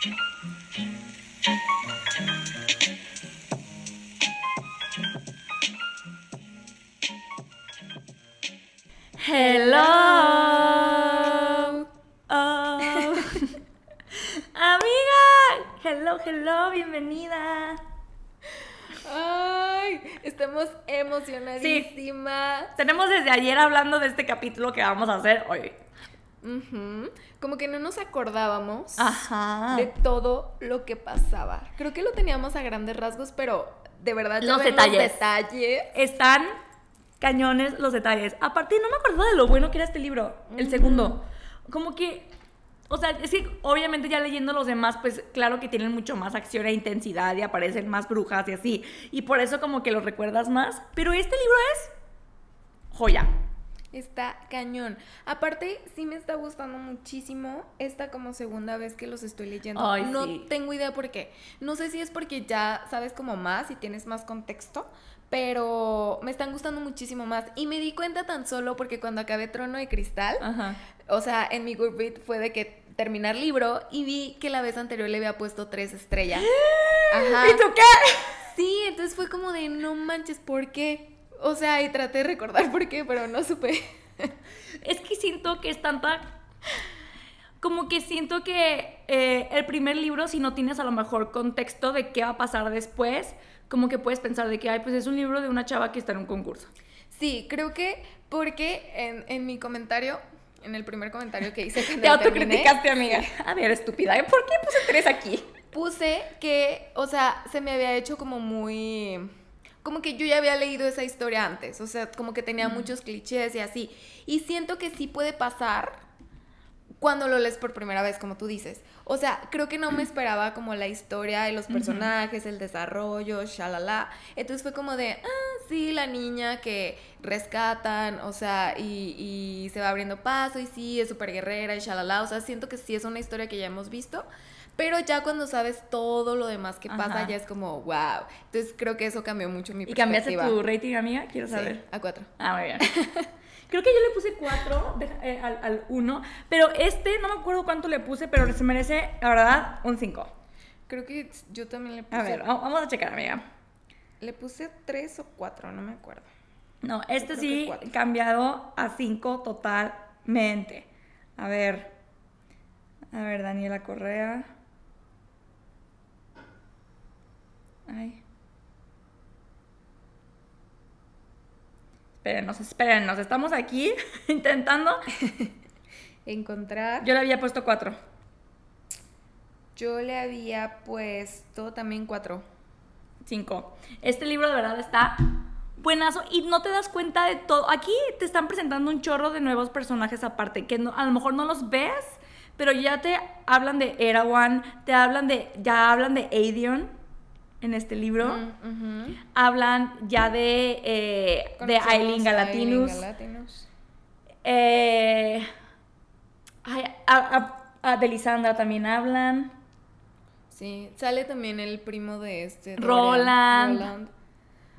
Hello. Oh. Amiga. Hello, hello, bienvenida. Ay, estamos emocionadísimas. Tenemos desde ayer hablando de este capítulo que vamos a hacer hoy. Como que no nos acordábamos Ajá. de todo lo que pasaba. Creo que lo teníamos a grandes rasgos, pero de verdad Los detalles. Están cañones los detalles. Aparte, no me acuerdo de lo bueno que era este libro, el segundo. Como que, o sea, es que obviamente ya leyendo los demás, pues claro que tienen mucho más acción e intensidad y aparecen más brujas y así. Y por eso como que los recuerdas más. Pero este libro es joya. Está cañón. Aparte, sí me está gustando muchísimo esta como segunda vez que los estoy leyendo. Ay, no sí. tengo idea por qué. No sé si es porque ya sabes como más y tienes más contexto, pero me están gustando muchísimo más. Y me di cuenta tan solo porque cuando acabé Trono de Cristal, Ajá. o sea, en mi Goodreads fue de que terminar libro y vi que la vez anterior le había puesto tres estrellas. Ajá. ¿Y tú qué? Sí, entonces fue como de no manches, ¿por qué? O sea, y traté de recordar por qué, pero no supe. Es que siento que es tanta. Como que siento que eh, el primer libro, si no tienes a lo mejor contexto de qué va a pasar después, como que puedes pensar de que, ay, pues es un libro de una chava que está en un concurso. Sí, creo que porque en, en mi comentario, en el primer comentario que hice Te autocriticaste, amiga. A ver, estúpida, ¿eh? ¿por qué puse tres aquí? puse que, o sea, se me había hecho como muy... Como que yo ya había leído esa historia antes, o sea, como que tenía muchos clichés y así. Y siento que sí puede pasar cuando lo lees por primera vez, como tú dices. O sea, creo que no me esperaba como la historia de los personajes, el desarrollo, shalala. Entonces fue como de, ah, sí, la niña que rescatan, o sea, y, y se va abriendo paso, y sí, es súper guerrera, y shalala. O sea, siento que sí es una historia que ya hemos visto. Pero ya cuando sabes todo lo demás que pasa, Ajá. ya es como, wow. Entonces creo que eso cambió mucho mi ¿Y cambiaste perspectiva. tu rating, amiga? Quiero Sí, saber. a cuatro. Ah, muy bien. Creo que yo le puse cuatro deja- eh, al, uno, pero este, no me acuerdo cuánto le puse, pero se merece, la verdad, un cinco. Creo que yo también le puse. A ver, va- vamos a checar, amiga. Le puse tres o cuatro, no me acuerdo. No, este sí cambiado a 5 totalmente. A ver. A ver, Daniela Correa. Ay. Espérenos, espérenos. Estamos aquí intentando. Encontrar. Yo le había puesto 4. Yo le había puesto también cuatro. 5. Este libro de verdad está buenazo y no te das cuenta de todo. Aquí te están presentando un chorro de nuevos personajes aparte que no- a lo mejor no los ves, pero ya te hablan de Erawan, te hablan de ya hablan de Aedion en este libro. Mm, ujú. Hablan ya de eh, de Aileen Galatinus. Aileen Galatinus. Eh, ay, a, a- a de Lisandra también hablan. Sí, sale también el primo de este. Dorian, Roland.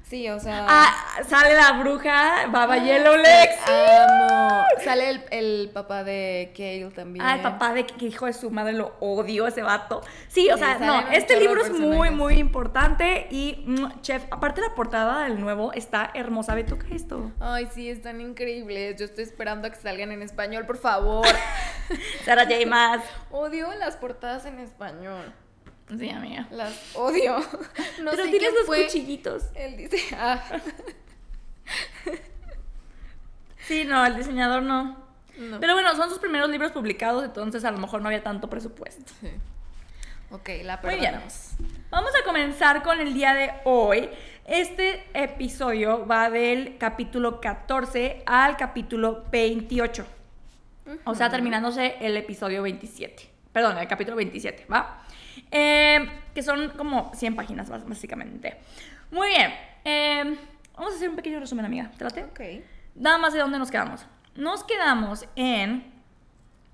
Sí, o sea. Ah, sale la bruja Baba Ah, Yellowlegs. Amo. Sale el, el papá de Kale también. Ah, el papá de que, hijo de su madre lo odio ese vato. Sí, o Sí, sea, no, este libro es muy, muy importante y, mm, chef, aparte la portada del nuevo está hermosa. Ve, toca esto. Ay, sí, están increíbles. Yo estoy esperando a que salgan en español, por favor. Sara J. más. odio las portadas en español. Sí, amiga. Las odio. No Pero sé tienes los fue. cuchillitos. Él dice, ah, Sí, no, el diseñador no. no. Pero bueno, son sus primeros libros publicados, entonces a lo mejor no había tanto presupuesto. Sí. Ok, la Muy bien. perdonamos. Vamos a comenzar con el día de hoy. Este episodio va del capítulo 14 al capítulo 28. O sea, terminándose el episodio 27. Perdón, el capítulo 27, ¿va? Eh, que son como 100 páginas, bás- básicamente. Muy bien. eh, vamos a hacer un pequeño resumen, amiga. ¿Te late? Ok. Nada más de dónde nos quedamos. Nos quedamos en.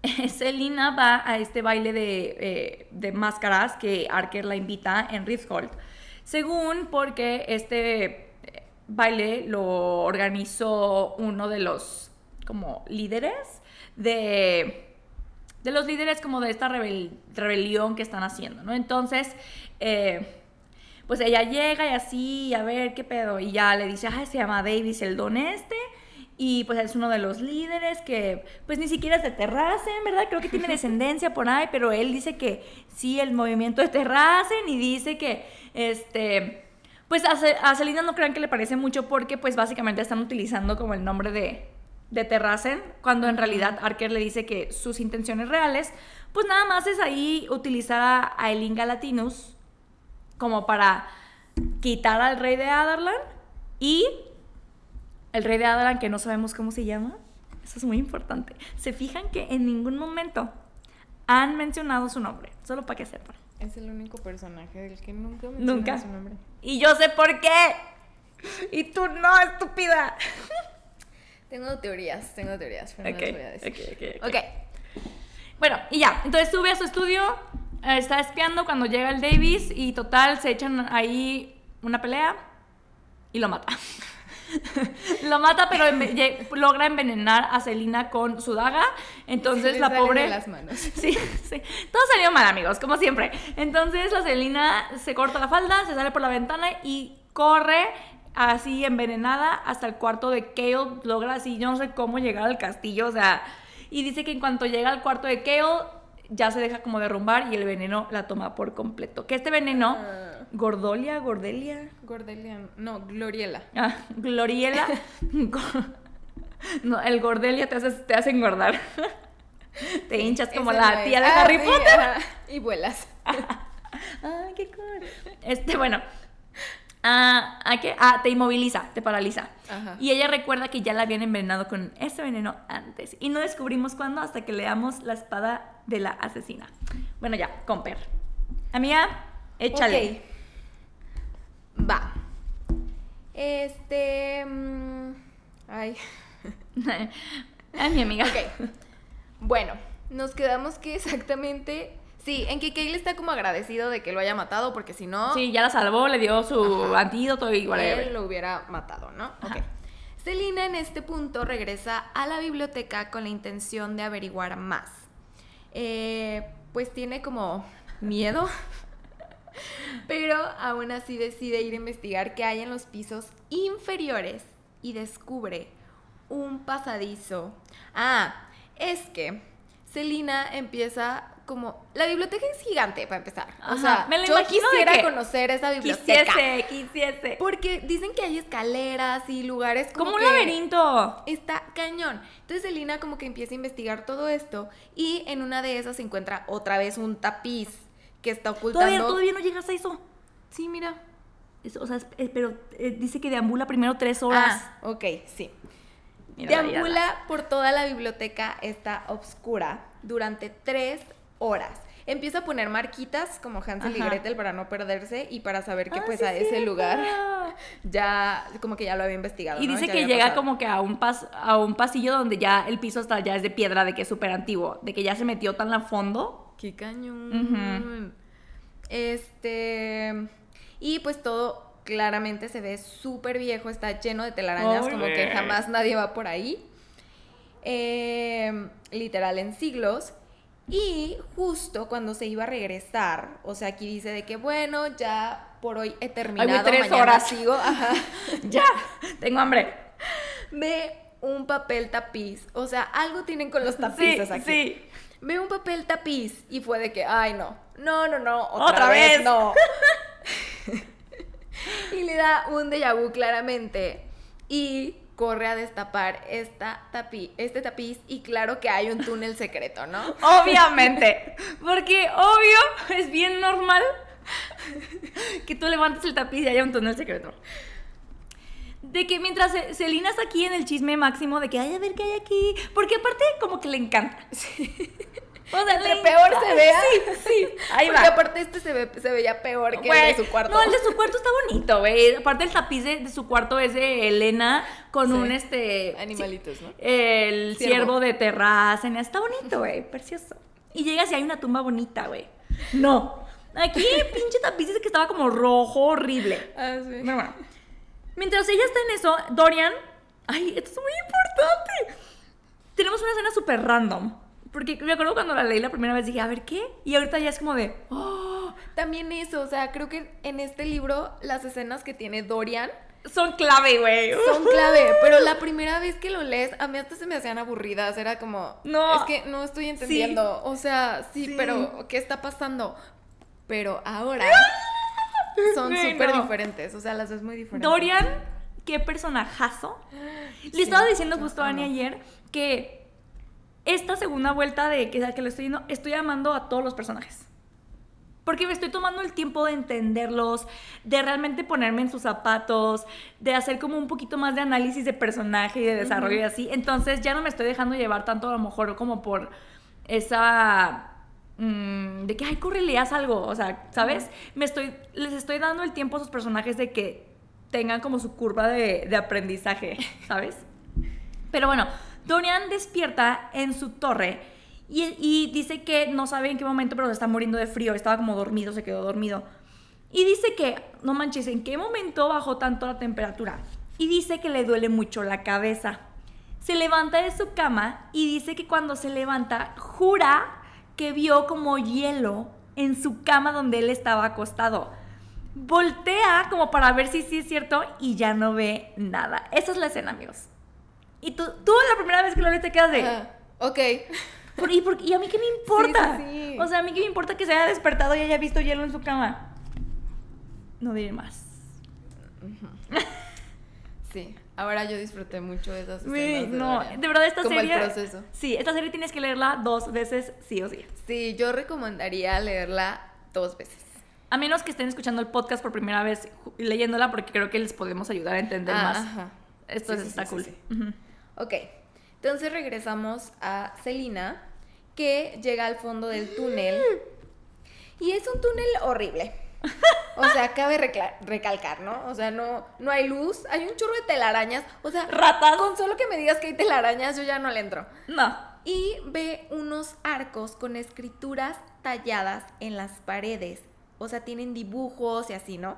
Selina va a este baile de, eh, de máscaras que Arker la invita en Rithold. Según porque este eh, baile lo organizó uno de los como líderes de de los líderes como de esta rebel- rebelión que están haciendo, ¿no? Entonces, eh, pues ella llega y así, a ver qué pedo, y ya le dice, ay, se llama Davis el don este, y pues es uno de los líderes que pues ni siquiera es de Terracen, ¿verdad? Creo que tiene descendencia por ahí, pero él dice que sí, el movimiento de Terracen y dice que, este, pues a, a Selena no crean que le parece mucho porque pues básicamente están utilizando como el nombre de, de Terracen, cuando en realidad Arker le dice que sus intenciones reales, pues nada más es ahí utilizar a, a Elin Galatinus como para quitar al rey de Adarlan y el rey de Adarlan que no sabemos cómo se llama. Eso es muy importante. Se fijan que en ningún momento han mencionado su nombre, solo para que sepan. Es el único personaje del que nunca menciona Nunca. su nombre. Y yo sé por qué. Y tú no, estúpida. Tengo teorías, tengo teorías, pero no Ok, las voy a decir. ok, ok, ok. Ok. Bueno, y ya, entonces sube a su estudio, eh, está espiando cuando llega el Davis y total se echan ahí una pelea y lo mata. lo mata, pero enve- logra envenenar a Selina con su daga. Enentonces Le la pobre. de las manos. Sí, sí. Todo salió mal, amigos, como siempre. Entonces la Selina se corta la falda, se sale por la ventana y corre así envenenada hasta el cuarto de Kale. Logra así, yo no sé cómo llegar al castillo, o sea. Y dice que en cuanto llega al cuarto de Kale, ya se deja como derrumbar y el veneno la toma por completo. Que este veneno, Ah. Gordolia, Gordelia, Gordelia, no, Gloriela. ah, Gloriela. no, el Gordelia te hace, te hace engordar. te hinchas como Ese la no tía de Ah, Harry sí, Potter. Y vuelas. Ay, qué cool. Este, bueno. Ah, ¿a qué? Ah, te inmoviliza, te paraliza. Ajá. Y ella recuerda que ya la habían envenenado con ese veneno antes. Y no descubrimos cuándo hasta que leamos la espada de la asesina. Bueno, ya, Comper. Amiga, échale. Ok. Va. Este. mm, Ay. Ay, mi amiga. Ok. Bueno, nos quedamos que exactamente. Sí, en que Kale está como agradecido de que lo haya matado, porque si no. Sí, ya la salvó, le dio su antídoto y él whatever. lo hubiera matado, ¿no? Ajá. Ok. Selina en este punto regresa a la biblioteca con la intención de averiguar más. Eh, pues tiene como miedo, pero aún así decide ir a investigar qué hay en los pisos inferiores y descubre un pasadizo. Ah, es que Selina empieza como... La biblioteca es gigante para empezar. O sea, me lo yo quisiera conocer esa biblioteca. Quisiese, quisiese. Porque dicen que hay escaleras y lugares como, Como un que laberinto. Está cañón. Entonces Selina como que empieza a investigar todo esto y en una de esas se encuentra otra vez un tapiz que está ocultando. Todavía, todavía no llegas a eso. Sí, mira. Es- o sea, es- eh, pero eh, dice que deambula primero tres horas. Ah, ok, sí. Deambula por toda la biblioteca está oscura durante tres horas. Empieza a poner marquitas como Hansel y. Gretel para no perderse y para saber que Ah, pues sí, a ese cierto. lugar ya como que ya lo había investigado. Y ¿no? dice Ya que llega pasado. como que a un, pas, a un pasillo donde ya el piso hasta ya es de piedra, de que es súper antiguo, de que ya se metió tan a fondo. Qué cañón. Este. Y pues todo claramente se ve súper viejo, está lleno de telarañas, como que jamás nadie va por ahí. Eh, literal en siglos. Y justo cuando se iba a regresar, o sea, aquí dice de que bueno, ya por hoy he terminado, tres mañana horas. sigo, ajá, ya, tengo hambre. ve un papel tapiz, o sea, algo tienen con los Sí, tapices aquí. sí. Ve un papel tapiz y fue de que, ay, no, no, no, no, otra, Otra vez, vez. no. y le da un déjà vu claramente y corre a destapar esta tapi este tapiz y claro que hay un túnel secreto, ¿no? Obviamente. Porque obvio, es bien normal que tú levantes el tapiz y haya un túnel secreto. De que mientras Ce- Celina está aquí en el chisme máximo de que, ay, a ver qué hay aquí. Porque aparte, como que le encanta. O sea, Entre peor se vea. Sí, sí. Ahí Porque va. aparte este se, ve, se veía peor que Güey, el de su cuarto. No, el de su cuarto está bonito, güey. Aparte el tapiz de, de su cuarto es de Elena con Sí. un este Animalitos, ¿no? El Ciervo. de terraza. Está bonito, güey. Precioso. Y llegas y hay una tumba bonita, güey. No. Aquí pinche tapiz dice que estaba como rojo, horrible. Ah, sí. Pero bueno. Mientras ella está en eso, Dorian. Ay, esto es muy importante. Tenemos una escena súper random. Porque me acuerdo cuando la leí la primera vez dije, a ver, ¿qué? Y ahorita ya es como de, oh, También eso, o sea, creo que en este libro las escenas que tiene Dorian son clave, güey. son clave, pero la primera vez que lo lees, a mí hasta se me hacían aburridas, era como, No. es que no estoy entendiendo, o sea, sí, Sí. pero ¿qué está pasando? Pero ahora son Güey, súper diferentes, o sea, las ves muy diferentes. Dorian, qué personajazo. Le Sí, estaba diciendo justo a Ani ayer que esta segunda vuelta de que, que le estoy yendo, estoy amando a todos los personajes. Porque me estoy tomando el tiempo de entenderlos, de realmente ponerme en sus zapatos, de hacer como un poquito más de análisis de personaje y de desarrollo y así. Entonces ya no me estoy dejando llevar tanto a lo mejor como por esa... mm, de que, ay, córrele, haz algo. O sea, ¿sabes? Me estoy, les estoy dando el tiempo a sus personajes de que tengan como su curva de, de aprendizaje, ¿sabes? Pero bueno, Dorian despierta en su torre y, dice que no sabe en qué momento, pero se está muriendo de frío. Estaba como dormido, se quedó dormido. Y dice que, no manches, ¿en qué momento bajó tanto la temperatura? Y dice que le duele mucho la cabeza. Se levanta de su cama y dice que cuando se levanta, jura que vio como hielo en su cama donde él estaba acostado. Voltea como para ver si sí es cierto y ya no ve nada. Esa es la escena, amigos. Y tú, tú la primera vez que lo lees te quedas de... Ajá, ok. ¿por- y, por- y a mí qué me importa? Sí, sí, sí. O sea, a mí qué me importa que se haya despertado y haya visto hielo en su cama. No diré más. Sí, ahora yo disfruté mucho de esas escenas. De no, de verdad esta Como serie... el proceso. Sí, esta serie tienes que leerla dos veces sí o sí. Sí, yo recomendaría leerla dos veces. A menos que estén escuchando el podcast por primera vez leyéndola porque creo que les podemos ayudar a entender Ah, más. ajá. Esto Sí, está sí, cool. sí. Ok, entonces regresamos a Celina, que llega al fondo del túnel. Y es un túnel horrible. O sea, cabe recalcar, ¿no? O sea, no, no hay luz, hay un chorro de telarañas. O sea, Ratas. con solo que me digas que hay telarañas, yo ya no le entro. No. Y ve unos arcos con escrituras talladas en las paredes. O sea, tienen dibujos y así, ¿no?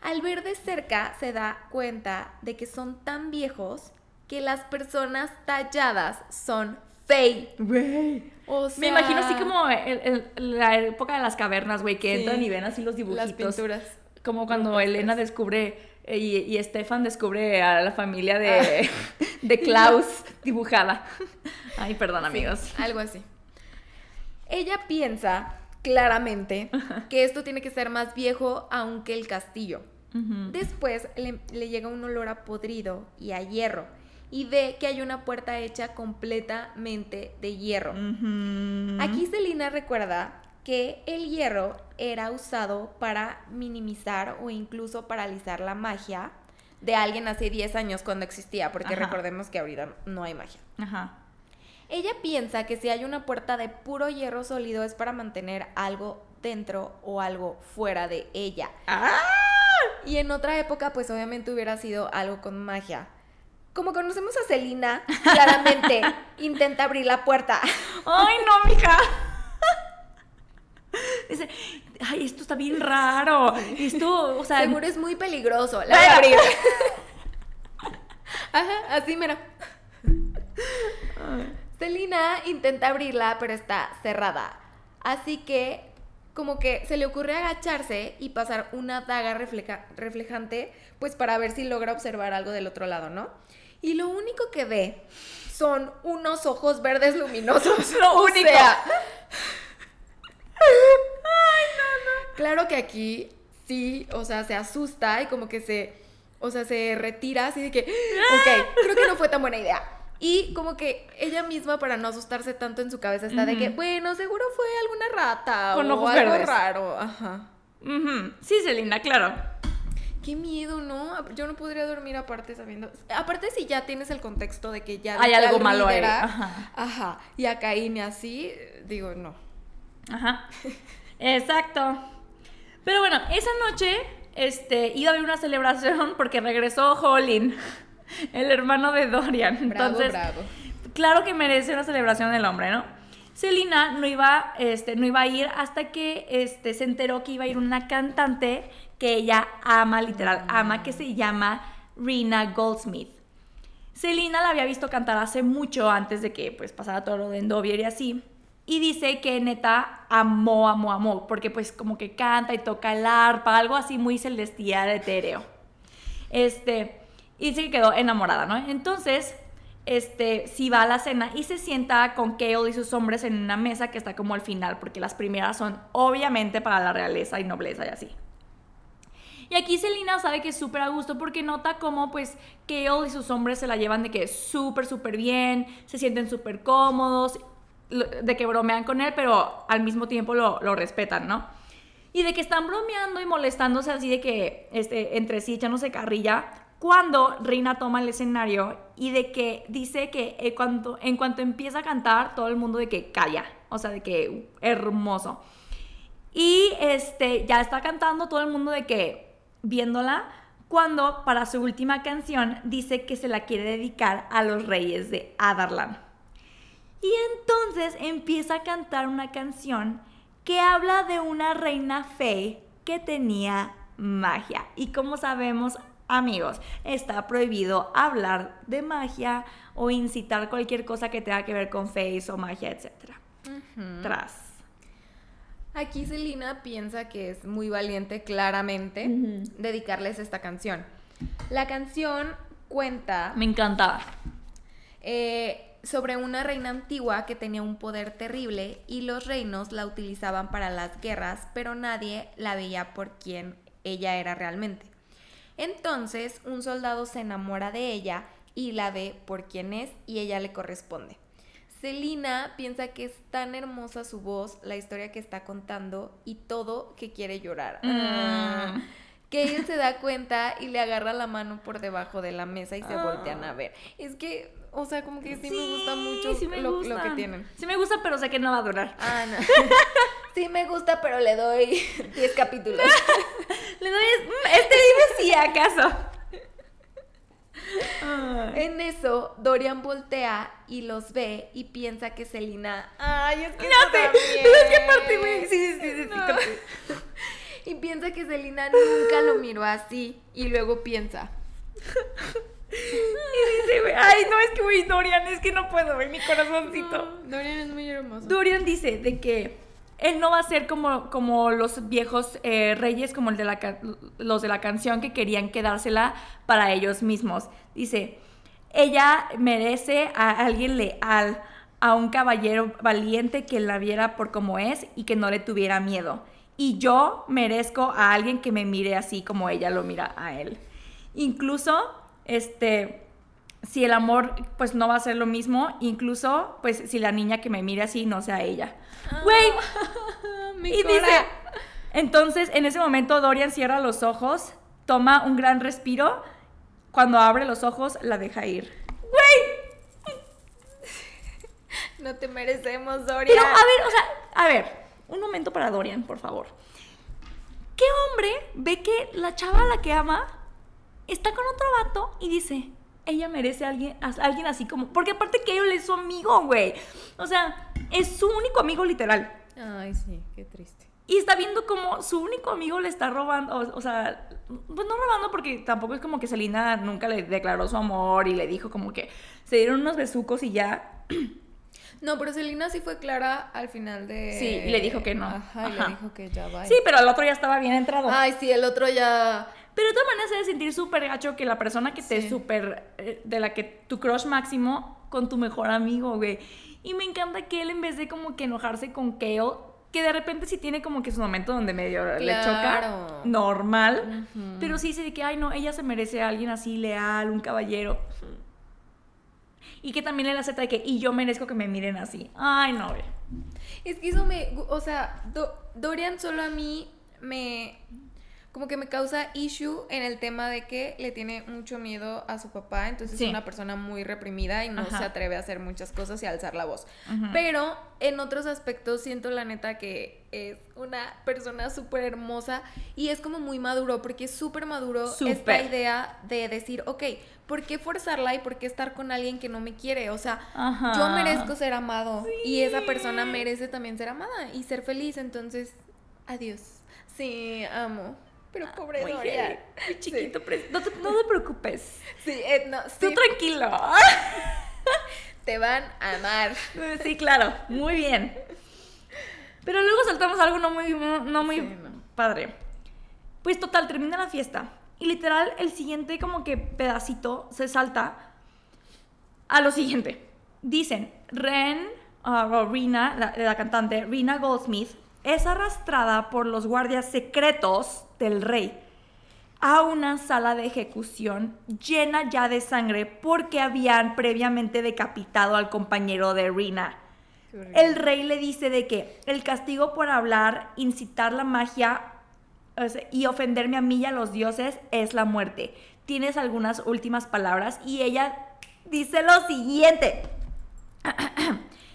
Al ver de cerca se da cuenta de que son tan viejos que las personas talladas son fey. Güey. O Me imagino así como el- el- la época de las cavernas, güey, que Sí. entran y ven así los las dibujitos. pinturas. Como cuando. Elena descubre eh, y, y Stefan descubre a la familia de, de Klaus dibujada. Ay, perdón, Sí, amigos. algo así. Ella piensa claramente que esto tiene que ser más viejo aún que el castillo. Después le, le llega un olor a podrido y a hierro y ve que hay una puerta hecha completamente de hierro. Aquí Selina recuerda que el hierro era usado para minimizar o incluso paralizar la magia de alguien hace 10 años cuando existía, porque Ajá. recordemos que ahorita no hay magia. Ajá. Ella piensa que si hay una puerta de puro hierro sólido es para mantener algo dentro o algo fuera de ella. ¡Ah! Y en otra época, pues obviamente hubiera sido algo con magia. Como conocemos a Celina, claramente intenta abrir la puerta. ¡Ay, no, mija! Dice, ay, esto está bien raro. Esto, o sea, Seguro es muy peligroso. La Voy a abrir. abrir. Ajá, así mira. Celina intenta abrirla, pero está cerrada. Así que, como que se le ocurre agacharse y pasar una daga refleja- reflejante, pues para ver si logra observar algo del otro lado, ¿no? Y lo único que ve son unos ojos verdes luminosos. Lo único. sea, Claro que aquí sí, o sea, se asusta y como que se, o sea, se retira así de que, ok, creo que no fue tan buena idea. Y como que ella misma, para no asustarse tanto en su cabeza, está de que, bueno, seguro fue alguna rata Con o ojos algo verdes. raro. Ajá. Sí, Celina, claro. Qué miedo, ¿no? Yo no podría dormir aparte sabiendo. Aparte, si ya tienes el contexto de que ya. Hay algo al malo ahí, ajá. Ajá. Y a Caín y así, digo, no. Ajá. Exacto. Pero bueno, esa noche este, iba a haber una celebración porque regresó Holin, el hermano de Dorian. Bravo, Entonces, bravo. claro que merece una celebración el hombre, ¿no? Selina no iba, este, no iba a ir hasta que este, se enteró que iba a ir una cantante que ella ama, literal, ama, que se llama Rina Goldsmith. Selina la había visto cantar hace mucho antes de que pues pasara todo lo de Endovier y así. Y dice que neta amó, amó, amó, porque pues como que canta y toca el arpa, algo así muy celestial, etéreo. Este, y dice que quedó enamorada, ¿no? Entonces, este, si va a la cena y se sienta con Kale y sus hombres en una mesa que está como al final, porque las primeras son obviamente para la realeza y nobleza y así. Y aquí Selina sabe que es súper a gusto porque nota como pues Kale y sus hombres se la llevan de que súper, súper bien, se sienten súper cómodos, de que bromean con él, pero al mismo tiempo lo, lo respetan, ¿no? Y de que están bromeando y molestándose así de que este, entre sí echándose carrilla, cuando Reina toma el escenario y de que dice que en cuanto, en cuanto empieza a cantar, todo el mundo de que calla, o sea, de que hermoso. Y este, ya está cantando todo el mundo de que viéndola, cuando para su última canción dice que se la quiere dedicar a los reyes de Adarlan. Y entonces empieza a cantar una canción que habla de una reina fe que tenía magia. Y como sabemos, Amigos, está prohibido hablar de magia o incitar cualquier cosa que tenga que ver con face o magia, etc. Tras. Aquí Selina piensa que es muy valiente, claramente, dedicarles esta canción. La canción cuenta. Me encantaba. Eh, sobre una reina antigua que tenía un poder terrible y los reinos la utilizaban para las guerras, pero nadie la veía por quien ella era realmente. Entonces un soldado se enamora de ella y la ve por quien es y ella le corresponde. Celina piensa que es tan hermosa su voz, la historia que está contando y todo que quiere llorar. Mm. Que él se da cuenta y le agarra la mano por debajo de la mesa y se voltean a ver. Es que, o sea, como que sí, me gusta mucho lo, lo, que tienen. Sí me gusta, pero sé que no va a durar. Ah, no. sí me gusta, pero le doy 10 capítulos. le doy... Mm, este dime si acaso. En eso, Dorian voltea y los ve y piensa que Selina. Ay, es que. No sé. ¿Qué parte, güey? Sí, sí, sí, sí. y piensa que Selina nunca lo miró así. Y luego piensa. y dice, güey, ay, no, es que, güey, Dorian, es que no puedo, ver mi corazoncito. Dorian es muy hermoso. Dorian dice de que él no va a ser como, como los viejos eh, reyes, como el de la, los de la canción que querían quedársela para ellos mismos. Dice, ella merece a alguien leal, a un caballero valiente que la viera por como es y que no le tuviera miedo. Y yo merezco a alguien que me mire así como ella lo mira a él. Incluso, este, si el amor pues no va a ser lo mismo, incluso pues si la niña que me mire así no sea ella. Ah, Güey. y dice, entonces en ese momento Dorian cierra los ojos, toma un gran respiro, cuando abre los ojos la deja ir. Güey. No te merecemos, Dorian. Pero a ver, o sea, a ver, un momento para Dorian, por favor. ¿Qué hombre ve que la chava a la que ama está con otro vato y dice, ella merece a alguien, a alguien así como. Porque aparte que él es su amigo, güey. O sea, es su único amigo literal. Ay, sí, qué triste. Y está viendo como su único amigo le está robando, o, sea, pues no robando porque tampoco es como que Selina nunca le declaró su amor y le dijo como que se dieron unos besucos y ya. No, pero Selina sí fue clara al final de... Sí, y le dijo que no. Ajá, y le dijo que ya va. Sí, pero el otro ya estaba bien entrado. Ay, sí, el otro ya... Pero de todas maneras se debe sentir súper gacho que la persona que te súper. Eh, de la que tu crush máximo con tu mejor amigo, güey. Y me encanta que él, en vez de como que enojarse con Kale, que de repente sí tiene como que su momento donde medio le choca. Normal. Pero sí dice que, ay, no, ella se merece a alguien así, leal, un caballero. Y que también le acepta de que, y yo merezco que me miren así. Ay, no, güey. Es que eso me. O sea, Dorian solo a mí me como que me causa issue en el tema de que le tiene mucho miedo a su papá, entonces es una persona muy reprimida y no se atreve a hacer muchas cosas y a alzar la voz. Pero en otros aspectos siento la neta que es una persona súper hermosa y es como muy maduro, porque es súper maduro esta idea de decir, ok, ¿por qué forzarla y por qué estar con alguien que no me quiere? O sea, yo merezco ser amado y esa persona merece también ser amada y ser feliz, entonces, adiós. Sí, amo. Pero pobre Muy Dorian. muy chiquito, pre- no, te, no te preocupes. Sí, eh, no, Tú sí, tranquilo. te van a amar. Sí, claro, muy bien. Pero luego saltamos algo no muy, no muy Sí, no. padre. Pues total, termina la fiesta. Y literal, el siguiente como que pedacito se salta a lo siguiente. Dicen, Ren, ah, o Rina, la, la cantante, Rina Goldsmith, es arrastrada por los guardias secretos del rey a una sala de ejecución llena ya de sangre porque habían previamente decapitado al compañero de Rina. El rey le dice de que el castigo por hablar, incitar la magia y ofenderme a mí y a los dioses es la muerte. Tienes algunas últimas palabras y ella dice lo siguiente.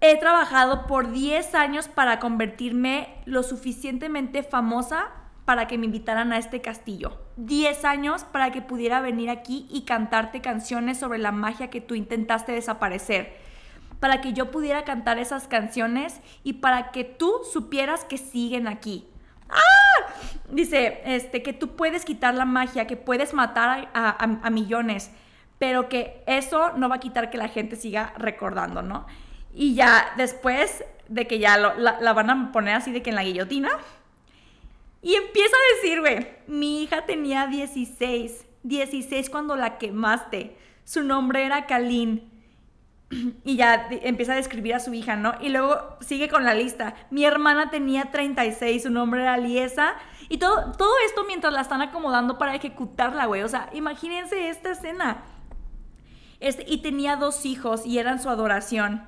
He trabajado por 10 años para convertirme lo suficientemente famosa para que me invitaran a este castillo. 10 años para que pudiera venir aquí y cantarte canciones sobre la magia que tú intentaste desaparecer. Para que yo pudiera cantar esas canciones y para que tú supieras que siguen aquí. ¡Ah! Dice, este, que tú puedes quitar la magia, que puedes matar a, a- a millones, pero que eso no va a quitar que la gente siga recordando, ¿no? Y ya después de que ya la, van a poner así de que en la guillotina, y empieza a decir, güey, mi hija tenía 16, 16 cuando la quemaste, su nombre era Kalin. Y ya empieza a describir a su hija, ¿no? Y luego sigue con la lista. Mi hermana tenía 36, su nombre era Liesa. Y todo, todo esto mientras la están acomodando para ejecutarla, güey. O sea, imagínense esta escena. Este, y tenía dos hijos y eran su adoración.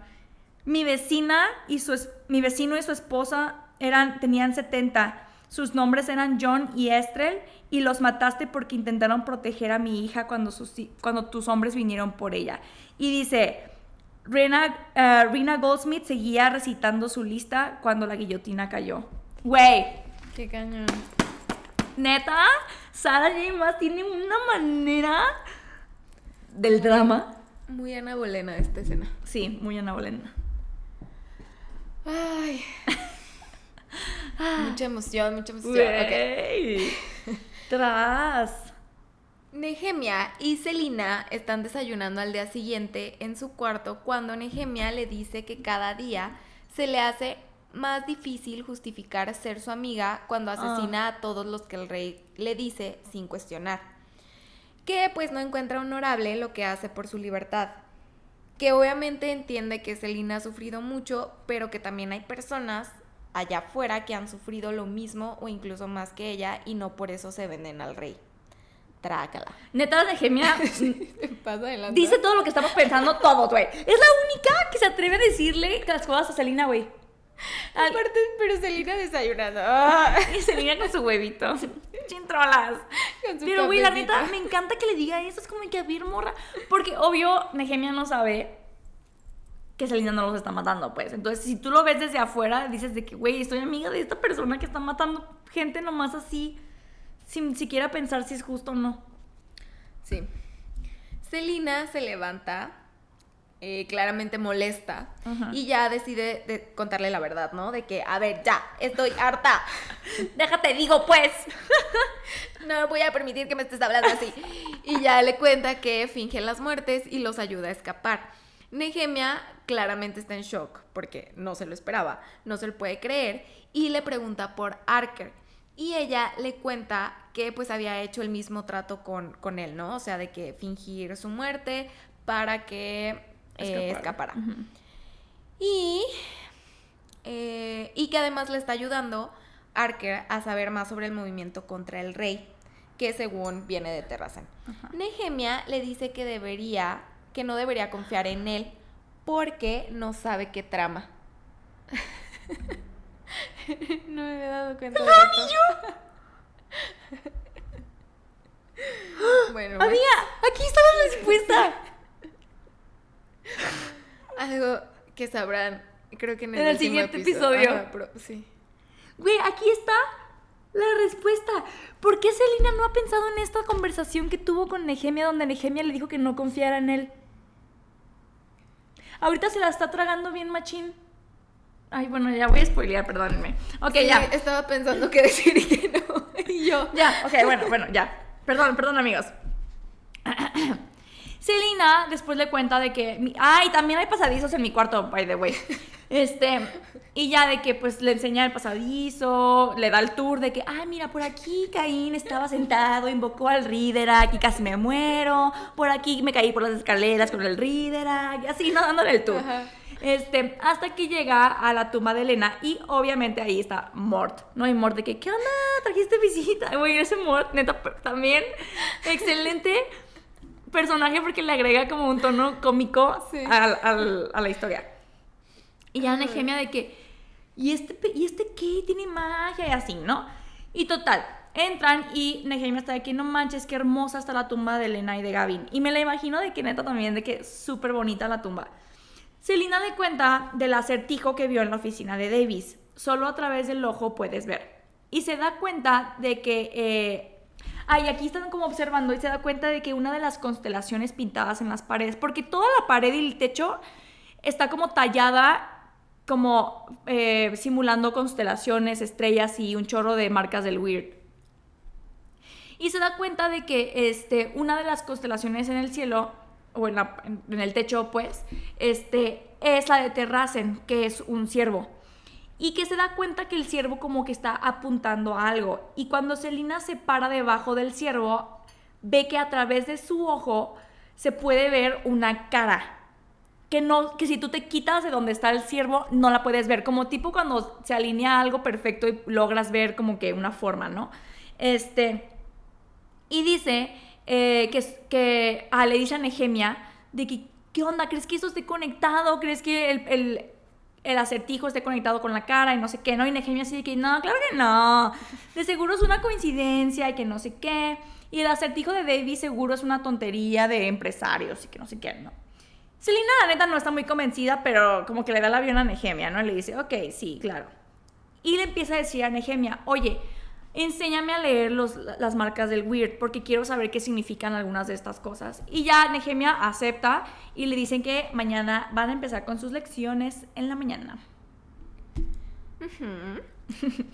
Mi vecina y su mi vecino y su esposa eran, tenían 70. Sus nombres eran John y Estrel y los mataste porque intentaron proteger a mi hija cuando, sus cuando tus hombres vinieron por ella. Y dice, Rena, Rina Goldsmith seguía recitando su lista cuando la guillotina cayó. Güey, Qué cañón. neta, Sarah J. Maas tiene una manera del drama. Muy Ana Bolena esta escena. Sí, muy Ana Bolena. Ay. mucha emoción, mucha emoción. Güey. Tras. Nehemia y Celina están desayunando al día siguiente en su cuarto cuando Nehemia le dice que cada día se le hace más difícil justificar ser su amiga cuando asesina a todos los que el rey le dice sin cuestionar. Que pues no encuentra honorable lo que hace por su libertad. Que obviamente entiende que Celina ha sufrido mucho, pero que también hay personas allá afuera que han sufrido lo mismo o incluso más que ella y no por eso se venden al rey. Trácala. Neta, Pasa adelante. dice todo lo que estamos pensando todos, güey. Es la única que se atreve a decirle las cosas a Selina, güey. Aparte, pero Celina desayunando. Ah, Y Selina con su huevito. Chintrolas. con su Pero, güey, la neta, me encanta que le diga eso. Es como que a ver, morra. Porque, obvio, Nehemia no sabe que Selina no los está matando, pues. Entonces, si tú lo ves desde afuera, dices de que, güey, estoy amiga de esta persona que está matando gente nomás así, sin siquiera pensar si es justo o no. Sí. Celina se levanta, eh, claramente molesta, y ya decide de contarle la verdad, ¿no? De que, a ver, ya, estoy harta. Déjate, digo, pues. No voy a permitir que me estés hablando así. Y ya le cuenta que finge las muertes y los ayuda a escapar. Nehemia claramente está en shock porque no se lo esperaba, no se lo puede creer y le pregunta por Arker. Y ella le cuenta que pues había hecho el mismo trato con, con él, ¿no? O sea, de que fingir su muerte para que eh, escapara. Y, eh, y que además le está ayudando Arker a saber más sobre el movimiento contra el rey, que según viene de Terrazan. Nehemia le dice que debería, que no debería confiar en él porque no sabe qué trama. no me había dado cuenta de esto. bueno, bueno. Amiga, aquí está la respuesta. algo que sabrán, creo que en el, En el siguiente episodio. Pero- sí. Güey, aquí está la respuesta. ¿Por qué Selina no ha pensado en esta conversación que tuvo con Nehemia donde Nehemia le dijo que no confiara en él? Ahorita se la está tragando bien machín. Ay, bueno, ya voy a spoilear, perdónenme. Ok, Sí, ya. Estaba pensando qué decir y qué no. y yo. Ya, ok, bueno, bueno, ya. Perdón, perdón, amigos. Selina después le cuenta de que. mi- Ay, también hay pasadizos en mi cuarto, by the way. Este. Y ya de que pues le enseña el pasadizo, le da el tour de que, ay, mira, por aquí Caín estaba sentado, invocó al Riderack y casi me muero. Por aquí me caí por las escaleras con el Riderack. Y así, ¿no? Dándole el tour. Ajá. Este, hasta que llega a la tumba de Elena y obviamente ahí está Mort, ¿no? Y Mort de que, ¿qué onda? ¿Trajiste visita? Güey, ese Mort, neta, también excelente personaje porque le agrega como un tono cómico Sí. al- al- a la historia. Y ya Nehemia de que, ¿y este, ¿y este qué? Tiene magia y así, ¿no? Y total, entran y Nehemia está de que no manches, qué hermosa está la tumba de Elena y de Gavin. Y me la imagino de que neta también, de que súper bonita la tumba. Selina le cuenta del acertijo que vio en la oficina de Davis. Solo a través del ojo puedes ver. Y se da cuenta de que... Eh, ay, aquí están como observando y se da cuenta de que una de las constelaciones pintadas en las paredes, porque toda la pared y el techo está como tallada, como eh, simulando constelaciones, estrellas y un chorro de marcas del Weird. Y se da cuenta de que este, una de las constelaciones en el cielo, o en, la- en el techo, pues, este, es la de Terracen, que es un ciervo. Y que se da cuenta que el ciervo como que está apuntando a algo. Y cuando Selina se para debajo del ciervo, ve que a través de su ojo se puede ver una cara. Que, no, que si tú te quitas de donde está el ciervo, no la puedes ver. Como tipo cuando se alinea algo perfecto y logras ver como que una forma, ¿no? Este. Y dice eh, que, que ah, le dice a Nehemia de que, ¿qué onda? ¿Crees que eso esté conectado? ¿Crees que el- el acertijo esté conectado con la cara y no sé qué, ¿no? Y Nehemia así de que, no, claro que no. De seguro es una coincidencia y que no sé qué. Y el acertijo de David seguro es una tontería de empresarios y que no sé qué, ¿no? Selina, la neta, no está muy convencida, pero como que le da el avión a Nehemia, ¿no? Y le dice, ok, sí, claro. Y le empieza a decir a Nehemia, oye, enséñame a leer los- las marcas del Weird porque quiero saber qué significan algunas de estas cosas. Y ya Nehemia acepta y le dicen que mañana van a empezar con sus lecciones en la mañana.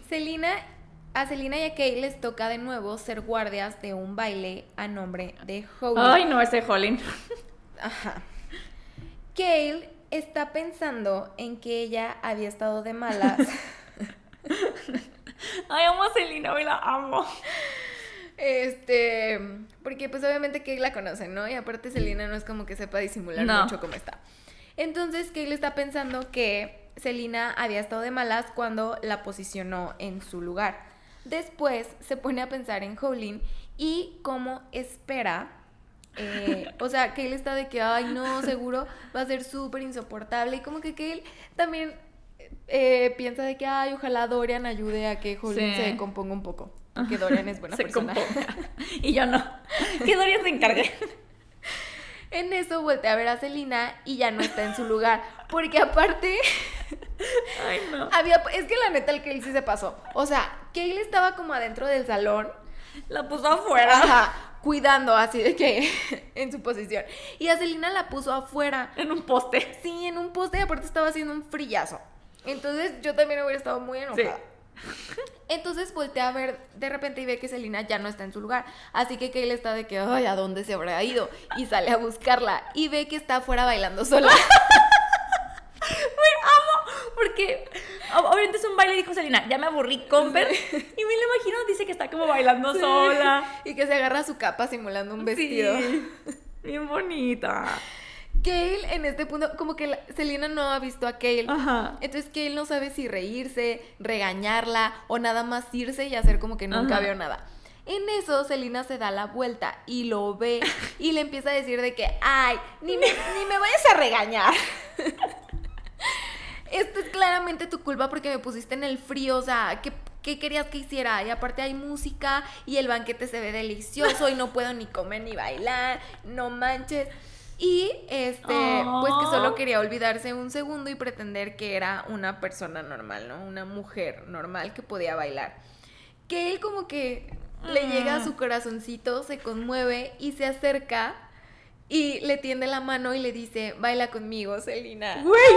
Selina, a Selina y a Kay les toca de nuevo ser guardias de un baile a nombre de Holy. Ay, no, ese Holin. Ajá. Kale está pensando en que ella había estado de malas. Ay, amo a Selina, hoy la amo. este, porque pues obviamente Kale la conoce, ¿no? Y aparte Selina no es como que sepa disimular No. mucho cómo está. Entonces Kale está pensando que Selina había estado de malas cuando la posicionó en su lugar. Después se pone a pensar en Howlin y cómo espera eh, o sea, Kale está de que, ay, no, seguro va a ser súper insoportable. Y como que Kale también eh, piensa de que, ay, ojalá Dorian ayude a que Sí. se componga un poco. Porque Dorian es buena Se persona. componga. Y yo no. Que Dorian se encargue. En eso voltea a ver a Selina y ya no está en su lugar. Porque aparte, Ay, no. había. Es que la neta, el Kale sí se pasó. O sea, Kale estaba como adentro del salón. La puso afuera. Ajá, cuidando así de que en su posición. Y a Selina la puso afuera. En un poste. Sí, en un poste y aparte estaba haciendo un frillazo. Entonces yo también hubiera estado muy enojada. Entonces voltea a ver de repente y ve que Selina ya no está en su lugar. Así que Kale está de que, ay, ¿a dónde se habrá ido? Y sale a buscarla y ve que está afuera bailando sola. Me amo. Porque obviamente es un baile, dijo Selena. Ya me aburrí, Comper. Y me lo imagino, dice que está como bailando sola. Y que se agarra su capa simulando un vestido. Sí. Bien bonita. Kale en este punto, como que la- Selena no ha visto a Kale. Ajá. Entonces Kale no sabe si reírse, regañarla o nada más irse y hacer como que nunca Ajá. vio nada. En eso Selena se da la vuelta y lo ve y le empieza a decir de que, ay, ni me, ni me vayas a regañar. Esto es claramente tu culpa porque me pusiste en el frío, o sea, ¿qué, qué querías que hiciera? Y aparte hay música y el banquete se ve delicioso y no puedo ni comer ni bailar, no manches. Y este, pues que solo Oh. quería olvidarse un segundo y pretender que era una persona normal, ¿no? Una mujer normal que podía bailar. Que él como que le llega a su corazoncito, se conmueve y se acerca y le tiende la mano y le dice, baila conmigo, Selina. Güey.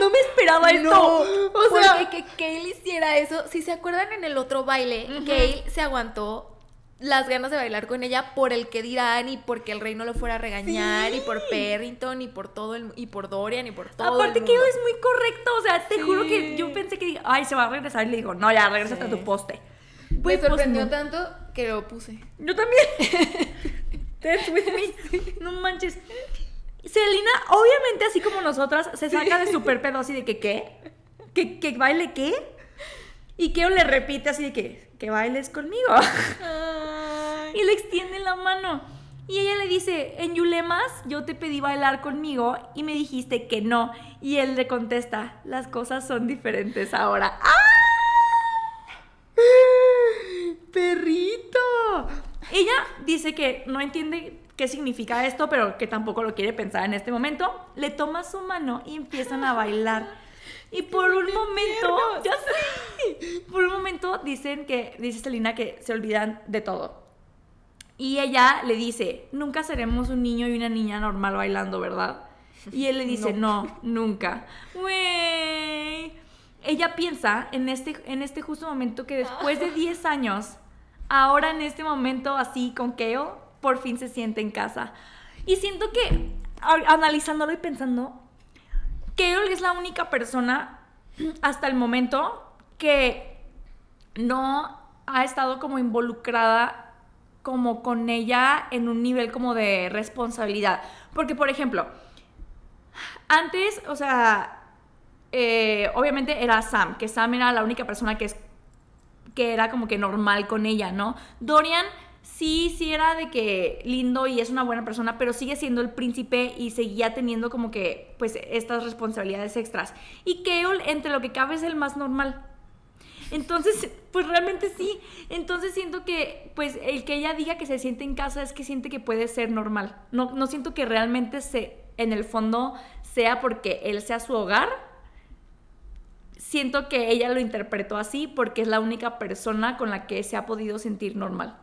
No me esperaba esto. No, o sea, porque que Kale hiciera eso. Si se acuerdan en el otro baile, Kale se aguantó las ganas de bailar con ella por el que dirán y porque el rey no lo fuera a regañar y por Perrington y por todo el y por Dorian y por todo aparte el que él es muy correcto, o sea, te Sí. juro que yo pensé que ay, se va a regresar y le digo, "No, ya, regrésate Sí. a tu poste." me Pues, pues, sorprendió no. tanto que lo puse. Yo también. Dance with me. No manches. Selena, obviamente, así como nosotras, se saca de super pedo así de que, ¿qué? ¿Que, que baile qué? Y Keo le repite así de que, que bailes conmigo. Y le extiende la mano. Y ella le dice, en Yulemas yo te pedí bailar conmigo y me dijiste que no. Y él le contesta, las cosas son diferentes ahora. ¡Ah! ¡Perrito! Ella dice que no entiende qué significa esto, pero que tampoco lo quiere pensar en este momento. Le toma su mano y empiezan a bailar. Y por un momento, ya sé, por un momento dicen que, dice Selena que se olvidan de todo. Y ella le dice, nunca seremos un niño y una niña normal bailando, ¿verdad? Y él le dice, no, nunca. Güey. Ella piensa en este, en este justo momento que después de 10 años, ahora en este momento así con Keo, por fin se siente en casa. Y siento que, analizándolo y pensando, Keo es la única persona hasta el momento que no ha estado como involucrada como con ella en un nivel como de responsabilidad. Porque, por ejemplo, antes, o sea, eh, obviamente era Sam, que Sam era la única persona que, que era como que normal con ella, ¿no? Dorian sí, sí era de que lindo y es una buena persona, pero sigue siendo el príncipe y seguía teniendo como que, pues, estas responsabilidades extras. Y Keol, entre lo que cabe, es el más normal. Entonces, pues realmente sí. Entonces siento que, pues, el que ella diga que se siente en casa es que siente que puede ser normal. No, no siento que realmente se, en el fondo, sea porque él sea su hogar. Siento que ella lo interpretó así porque es la única persona con la que se ha podido sentir normal.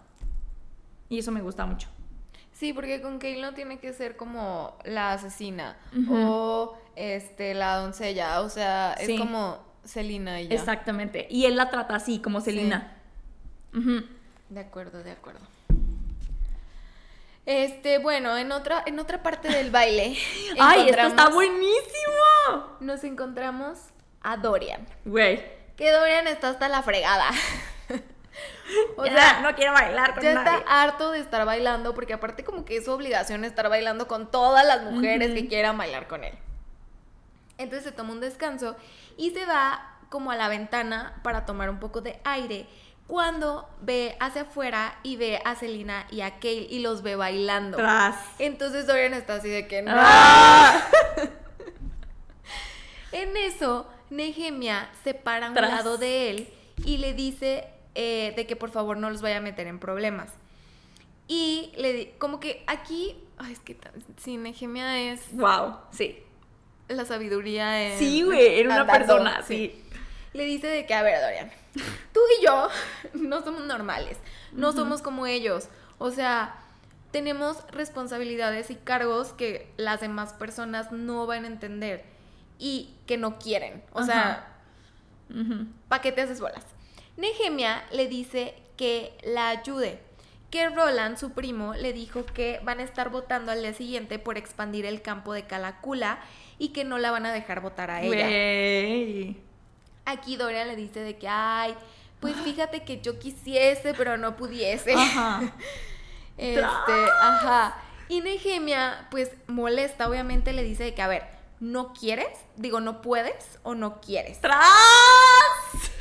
Y eso me gusta mucho. Sí, porque con Kale no tiene que ser como la asesina o este la doncella, o sea, Sí. es como Selina y ya. Exactamente. Y él la trata así, como. Ujú. De acuerdo, de acuerdo. Este, bueno, en otra, en otra parte del baile. ¡Ay, esto está buenísimo! Nos encontramos a Dorian. Güey. Que Dorian está hasta la fregada. o Ya, sea, no quiero bailar con ya nadie. está harto de estar bailando, porque aparte como que es su obligación estar bailando con todas las mujeres que quieran bailar con él. Entonces se toma un descanso y se va como a la ventana para tomar un poco de aire. Cuando ve hacia afuera y ve a Selena y a Kale y los ve bailando. Tras. Entonces Dorian está así de que no. ¡Ah! En eso, Nehemia se para a un Tras. lado de él y le dice eh, de que por favor no los vaya a meter en problemas. Y le como que aquí, ay, es que sí, Nehemia es Wow, sí. La sabiduría en... Sí, güey, era una andando, persona, sí. Le dice de que, a ver, Dorian, tú y yo no somos normales, no somos como ellos. O sea, tenemos responsabilidades y cargos que las demás personas no van a entender y que no quieren. O sea, Ujú. ¿para qué te haces bolas? Nehemia le dice que la ayude. Que Roland, su primo, le dijo que van a estar votando al día siguiente por expandir el campo de Calacula y que no la van a dejar votar a ella. Aquí Dorian le dice de que, ay, pues fíjate que yo quisiese, pero no pudiese. Ajá. Este, ajá. Y Nehemia, pues molesta, obviamente le dice de que, a ver, ¿no quieres? Digo, ¿no puedes o no quieres? ¡Tras!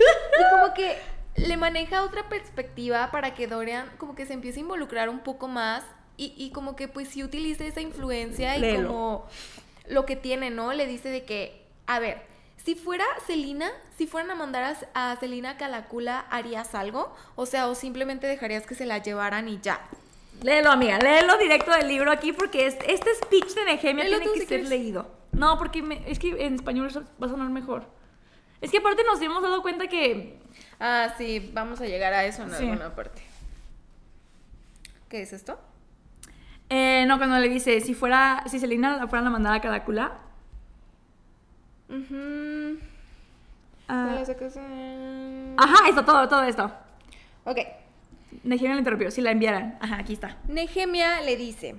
Y como que le maneja otra perspectiva para que Dorian como que se empiece a involucrar un poco más y, y como que pues sí utilice esa influencia y como lo que tiene, ¿no? Le dice de que, a ver, si fuera Celina, si fueran a mandar a, Celina a Calacula, ¿harías algo? O sea, o simplemente dejarías que se la llevaran y ya. Léelo, amiga, léelo directo del libro aquí porque es- este speech de Nehemia tiene que si ser quieres. leído. No, porque me- es que en español eso va a sonar mejor. Es que aparte nos hemos dado cuenta que... Ah, sí, vamos a llegar a eso en Sí. alguna parte. ¿Qué es esto? eh, no, cuando le dice, si fuera, si Selena la fueran a mandar a Calacula. Ah, Ajá, esto, todo, todo esto. Ok. Nehemia lo interrumpió, si la enviaran. Ajá, aquí está. Nehemia le dice,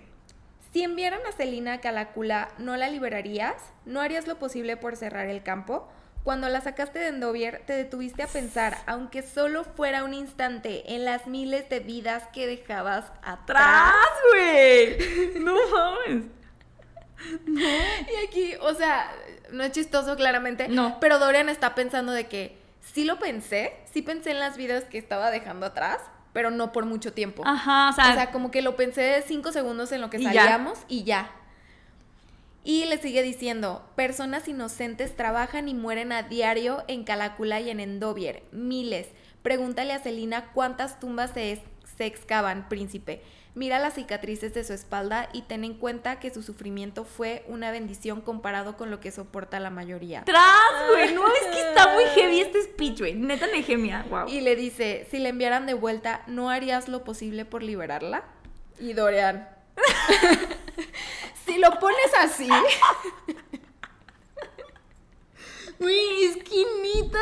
si enviaran a Celina a Calacula, ¿no la liberarías? ¿No harías lo posible por cerrar el campo? Cuando la sacaste de Endovier, te detuviste a pensar, aunque solo fuera un instante, en las miles de vidas que dejabas atrás. ¡Tras, güey! No mames. Y aquí, o sea, no es chistoso claramente, No. pero Dorian está pensando de que sí lo pensé, sí pensé en las vidas que estaba dejando atrás, pero no por mucho tiempo. Ajá, o sea, O sea, como que lo pensé cinco segundos en lo que Y ya. salíamos y ya. Y le sigue diciendo, personas inocentes trabajan y mueren a diario en Calacula y en Endovier, miles. Pregúntale a Celina cuántas tumbas se, es- se excavan, príncipe. Mira las cicatrices de su espalda y ten en cuenta que su sufrimiento fue una bendición comparado con lo que soporta la mayoría. tras, güey. No, es que está muy heavy este speech, güey. Neta Nehemia, wow. Y le dice, si le enviaran de vuelta, ¿no harías lo posible por liberarla? Y Dorian. si lo pones así. Güey, esquinita.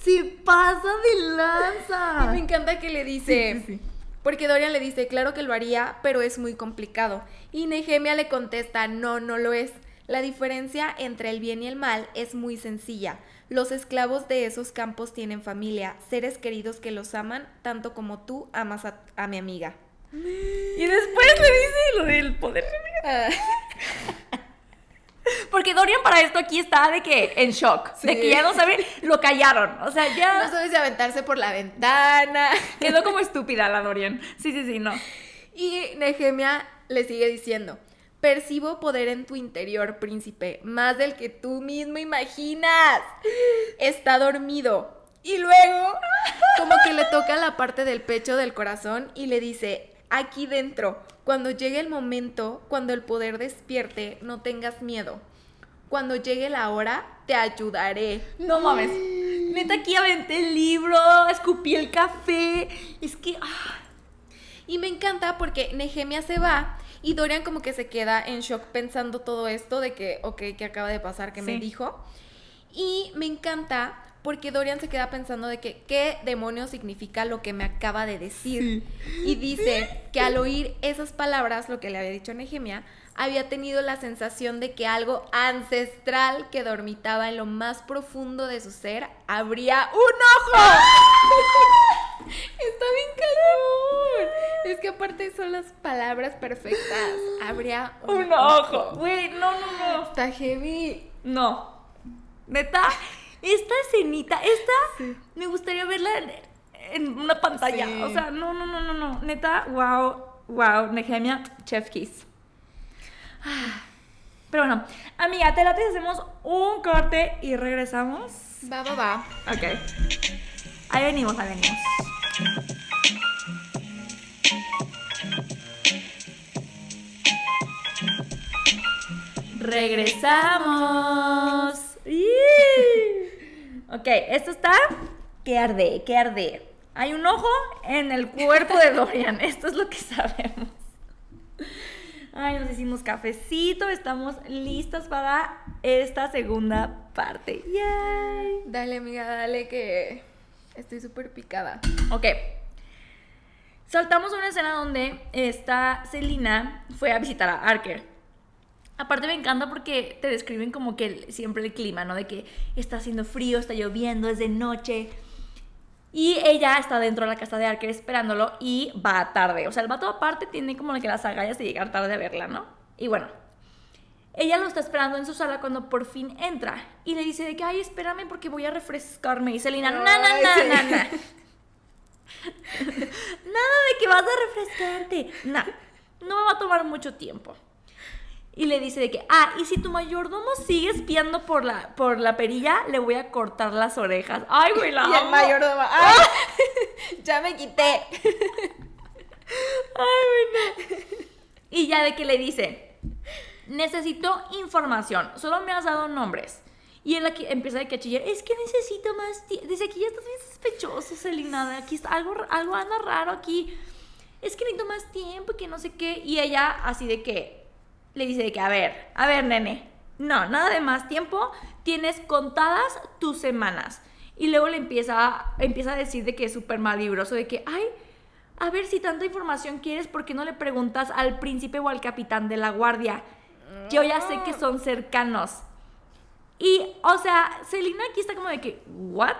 Se pasa de lanza. Me encanta que le dice. Sí, sí, sí. Porque Dorian le dice, claro que lo haría, pero es muy complicado. Y Nehemia le contesta, no, no lo es. La diferencia entre el bien y el mal es muy sencilla. Los esclavos de esos campos tienen familia, seres queridos que los aman tanto como tú amas a, a mi amiga. Y después le dice lo del poder. Ah, Porque Dorian para esto aquí está de que en shock. De que ya no sabe, lo callaron. O sea, no ya sabes si aventarse por la ventana. quedó como estúpida la Dorian. Sí, sí, sí, no. Y Nehemia le sigue diciendo, percibo poder en tu interior, príncipe, más del que tú mismo imaginas. Está dormido. Y luego, como que le toca la parte del pecho del corazón y le dice, aquí dentro, cuando llegue el momento, cuando el poder despierte, no tengas miedo. Cuando llegue la hora, te ayudaré. No mames. Neta, aquí aventé el libro, escupí el café. Es que. ah, Y me encanta porque Nehemia se va y Dorian como que se queda en shock pensando todo esto de que, ok, ¿qué acaba de pasar? ¿Qué me dijo? Y me encanta porque Dorian se queda pensando de que, ¿qué demonios significa lo que me acaba de decir? Y dice que al oír esas palabras, lo que le había dicho Nehemia, había tenido la sensación de que algo ancestral que dormitaba en lo más profundo de su ser abría un ojo. Está bien cañón. Es que aparte son las palabras perfectas. Habría un, un ojo. Güey, no, no, no. Está heavy. No. Neta, esta escenita, esta me gustaría verla en, una pantalla. Sí. O sea, no, no, no, no, no. Neta, wow, wow, Nehemia, chef kiss. Ah. Pero bueno, amiga, te late hacemos un corte y regresamos. Va, va, va. Ok. Ahí venimos, ahí venimos. Regresamos. Ok, esto está que arde, que arde. Hay un ojo en el cuerpo de Dorian. Esto es lo que sabemos. Ay, nos hicimos cafecito. Estamos listas para esta segunda parte. Yay. Dale, amiga, dale que estoy súper picada. Ok. Saltamos a una escena donde esta Selina fue a visitar a Arker. Aparte me encanta porque te describen como que siempre el clima, ¿no? De que está haciendo frío, está lloviendo, es de noche. Y ella está dentro de la casa de Arker esperándolo y va tarde. O sea, el vato aparte tiene como que las agallas de llegar tarde a verla, ¿no? Y bueno, ella lo está esperando en su sala cuando por fin entra y le dice de que, ay, espérame porque voy a refrescarme. Y Selina, na, na, na, sí. na, na. Nada de que vas a refrescarte. Nah, no me va a tomar mucho tiempo. Y le dice de que, ah, y si tu mayordomo sigue espiando por la, por la perilla, le voy a cortar las orejas. Ay, güey, la Y el mayordomo. ¡Ay! ya me quité. Ay, güey, no. Y ya de que le dice, necesito información, solo me has dado nombres. Y él aquí empieza de que a chillar, es que necesito más tiempo. Dice, aquí ya estás bien sospechoso, Selina, aquí está, algo, algo anda raro aquí. Es que necesito más tiempo, que no sé qué. Y ella así de que, le dice de que, a ver, a ver, nene, no, nada de más tiempo, tienes contadas tus semanas. Y luego le empieza, empieza a decir de que es súper malibroso, de que, ay, a ver si tanta información quieres, ¿por qué no le preguntas al príncipe o al capitán de la guardia? Yo ya sé que son cercanos. Y, o sea, Selina aquí está como de que, ¿what?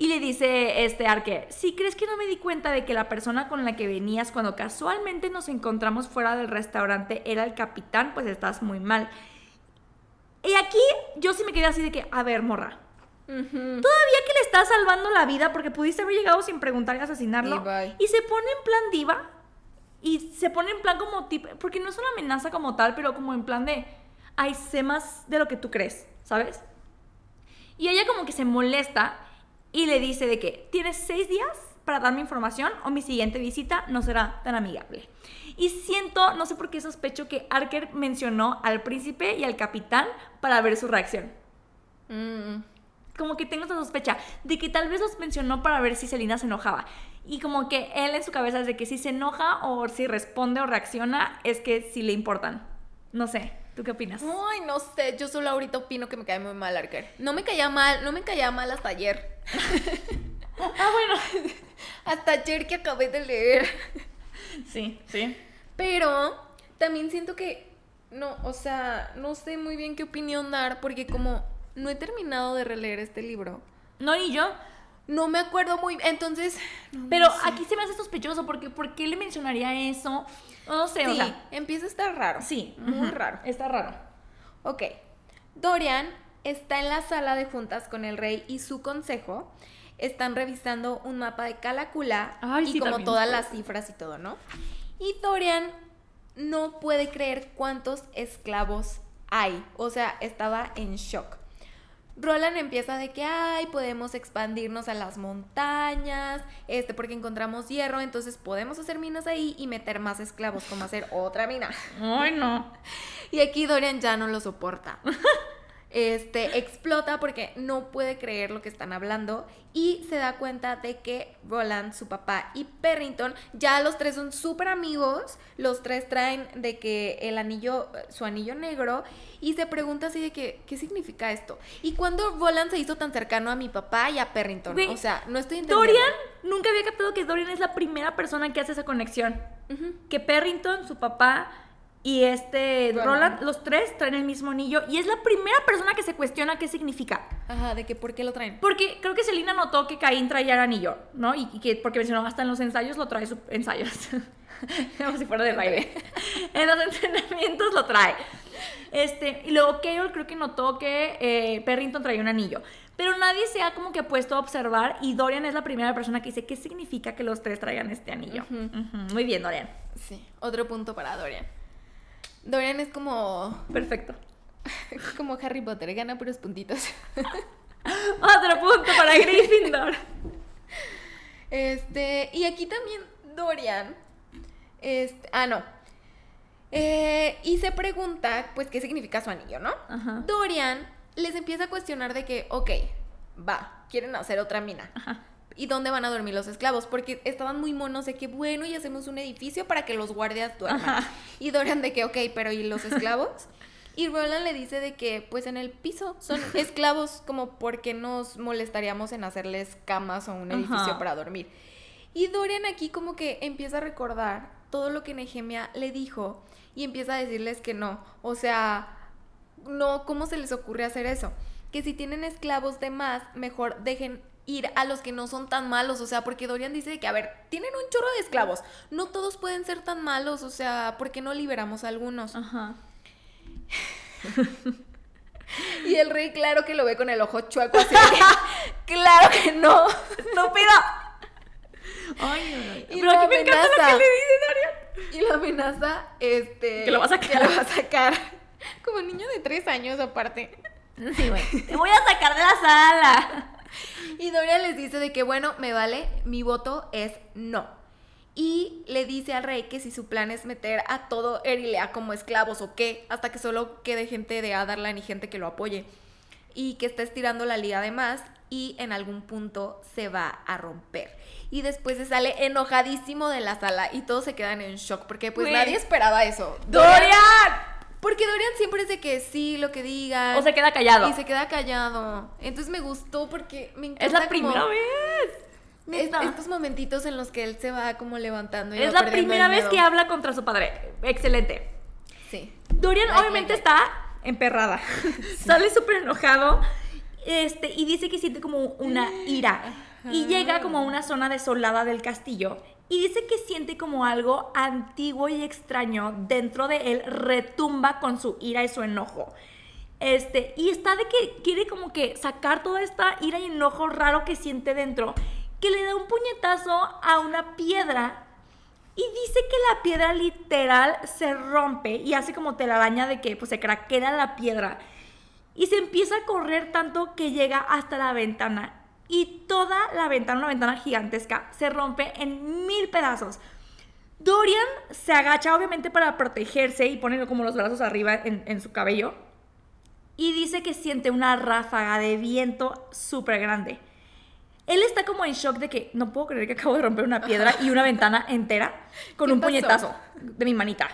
Y le dice este Arque, si crees que no me di cuenta de que la persona con la que venías cuando casualmente nos encontramos fuera del restaurante era el capitán, pues estás muy mal. Y aquí yo sí me quedé así de que, a ver, morra. Todavía que le estás salvando la vida porque pudiste haber llegado sin preguntar y asesinarlo. Y Y, se pone en plan diva. Y se pone en plan como tipo. Porque no es una amenaza como tal, pero como en plan de. Ay, sé más de lo que tú crees, ¿sabes? Y ella como que se molesta y le dice de que tienes seis días para darme información o mi siguiente visita no será tan amigable. Y siento, no sé por qué sospecho que Arker mencionó al príncipe y al capitán para ver su reacción. Mm. Como que tengo esa sospecha de que tal vez los mencionó para ver si Selina se enojaba. Y como que él en su cabeza es de que si se enoja o si responde o reacciona, es que sí le importan. No sé, ¿tú qué opinas? Ay, no sé, yo solo ahorita opino que me cae muy mal Arker. No me caía mal, no me caía mal hasta ayer. ah, bueno. hasta ayer que acabé de leer. Sí, sí. Pero también siento que, no, o sea, no sé muy bien qué opinión dar porque como no he terminado de releer este libro, No, ni yo. No me acuerdo muy bien, entonces... no, Pero sé. aquí se me hace sospechoso porque ¿por qué le mencionaría eso? No sé, o Sí, sea. empieza a estar raro. Sí, muy raro. Está raro. Ok. Dorian está en la sala de juntas con el rey y su consejo. Están revisando un mapa de Calacula Ay, y sí, como todas las cifras y todo, ¿no? Y Dorian no puede creer cuántos esclavos hay. O sea, estaba en shock. Roland empieza de que, ay, podemos expandirnos a las montañas, este, porque encontramos hierro, entonces podemos hacer minas ahí y meter más esclavos, como hacer otra mina. Ay, no. Y aquí Dorian ya no lo soporta. Este explota porque no puede creer lo que están hablando y se da cuenta de que Roland, su papá y Perrington, ya los tres son súper amigos. Los tres traen de que el anillo, su anillo negro, y se pregunta así de que, ¿qué significa esto? Y cuando Roland se hizo tan cercano a mi papá y a Perrington, o sea, no estoy entendiendo. Dorian, nunca había captado que Dorian es la primera persona que hace esa conexión. Que Perrington, su papá y este Roland. Roland, los tres traen el mismo anillo y es la primera persona que se cuestiona qué significa. Ajá, de que por qué lo traen. Porque creo que Selina notó que Caín traía el anillo, ¿no? Y, y que porque mencionó hasta en los ensayos lo trae sus ensayos. Como si fuera de baile. en los entrenamientos lo trae. Este, y luego Carol creo que notó que eh, Perrington traía un anillo. Pero nadie se ha como que puesto a observar y Dorian es la primera persona que dice qué significa que los tres traigan este anillo. Muy bien, Dorian. Sí, otro punto para Dorian. Dorian es como Perfecto. como Harry Potter, gana puros puntitos. Otro punto para Gryffindor. Este, y aquí también Dorian, este, ah, no. Eh, y se pregunta, pues, qué significa su anillo, ¿no? Ajá. Dorian les empieza a cuestionar de que, ok, va, quieren hacer otra mina. Ajá. ¿Y dónde van a dormir los esclavos? Porque estaban muy monos de que, bueno, y hacemos un edificio para que los guardias duerman. Ajá. Y Dorian de que, ok, pero ¿y los esclavos? Y Roland le dice de que, pues en el piso son esclavos, como porque nos molestaríamos en hacerles camas o un edificio Ajá. para dormir. Y Dorian aquí como que empieza a recordar todo lo que Nehemia le dijo y empieza a decirles que no. O sea, no, ¿cómo se les ocurre hacer eso? Que si tienen esclavos de más, mejor dejen ir a los que no son tan malos, o sea, porque Dorian dice que, a ver, tienen un chorro de esclavos, no todos pueden ser tan malos, o sea, ¿por qué no liberamos a algunos? Ajá. Y el rey, claro que lo ve con el ojo chueco, así que, claro que no. ¡Estúpido! Ay, no, no. Y Pero aquí me encanta lo que le dice Dorian. Y la amenaza, este... Que lo va a sacar. Que lo va a sacar. Como niño de tres años aparte. Sí, güey. Te voy a sacar de la sala. Y Dorian les dice de que, bueno, me vale, mi voto es no. Y le dice al rey que si su plan es meter a todo Erilea como esclavos o qué, hasta que solo quede gente de Adarlan y gente que lo apoye. Y que está estirando la liga de más y en algún punto se va a romper. Y después se sale enojadísimo de la sala y todos se quedan en shock porque pues nadie esperaba eso. ¡Dorian! Porque Dorian siempre es de que sí, lo que diga. O se queda callado. Y se queda callado. Entonces me gustó porque me encanta Es la como primera vez. es- estos momentitos en los que él se va como levantando. y Es la primera vez que habla contra su padre. Excelente. Sí. Dorian Like, obviamente like, está emperrada. Sale súper enojado. Este, y dice que siente como una ira. Y llega como a una zona desolada del castillo. Y dice que siente como algo antiguo y extraño dentro de él retumba con su ira y su enojo. Este, y está de que quiere como que sacar toda esta ira y enojo raro que siente dentro, que le da un puñetazo a una piedra y dice que la piedra literal se rompe y hace como telaraña de que pues se craquea la piedra. Y se empieza a correr tanto que llega hasta la ventana. Y toda la ventana, una ventana gigantesca, se rompe en mil pedazos. Dorian se agacha obviamente para protegerse y pone como los brazos arriba en, en su cabello. Y dice que siente una ráfaga de viento súper grande. Él está como en shock de que no puedo creer que acabo de romper una piedra y una ventana entera con ¿Qué un pasó? puñetazo de mi manita.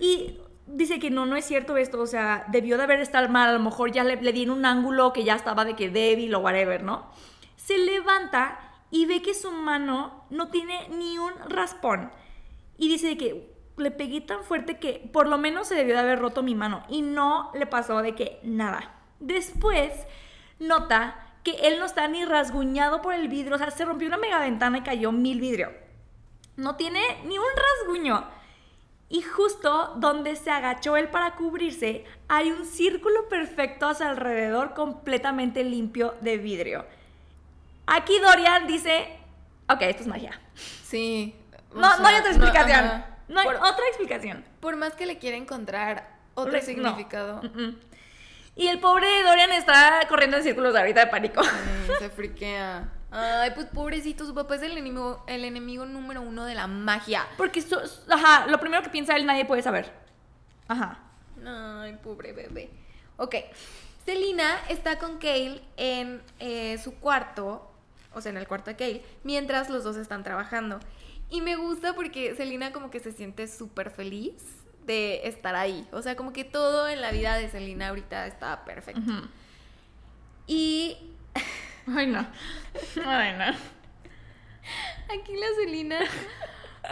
Y dice que no, no es cierto esto, o sea, debió de haber estado mal, a lo mejor ya le, le di en un ángulo que ya estaba de que débil o whatever, ¿no? Se levanta y ve que su mano no tiene ni un raspón. Y dice que le pegué tan fuerte que por lo menos se debió de haber roto mi mano. Y no le pasó de que nada. Después nota que él no está ni rasguñado por el vidrio. O sea, se rompió una mega ventana y cayó mil vidrio. No tiene ni un rasguño. Y justo donde se agachó él para cubrirse, hay un círculo perfecto a su alrededor completamente limpio de vidrio. Aquí Dorian dice, ok, esto es magia. Sí. No, no hay otra explicación. No, hay Por- otra explicación. Por más que le quiera encontrar otro No. significado, Mm-mm. Y el pobre Dorian está corriendo en círculos ahorita de pánico. mm, se friquea. Ay, pues pobrecito, su papá es el enemigo, el enemigo número uno de la magia. Porque, su- ajá, lo primero que piensa él nadie puede saber. Ajá. Ay, pobre bebé. Ok. Selina está con Kale en eh, su cuarto, o sea, en el cuarto de Kale, mientras los dos están trabajando. Y me gusta porque Selina como que se siente súper feliz de estar ahí. O sea, como que todo en la vida de Selina ahorita está perfecto. Ujú. Y Ay, no. Ay, no. aquí la Selina,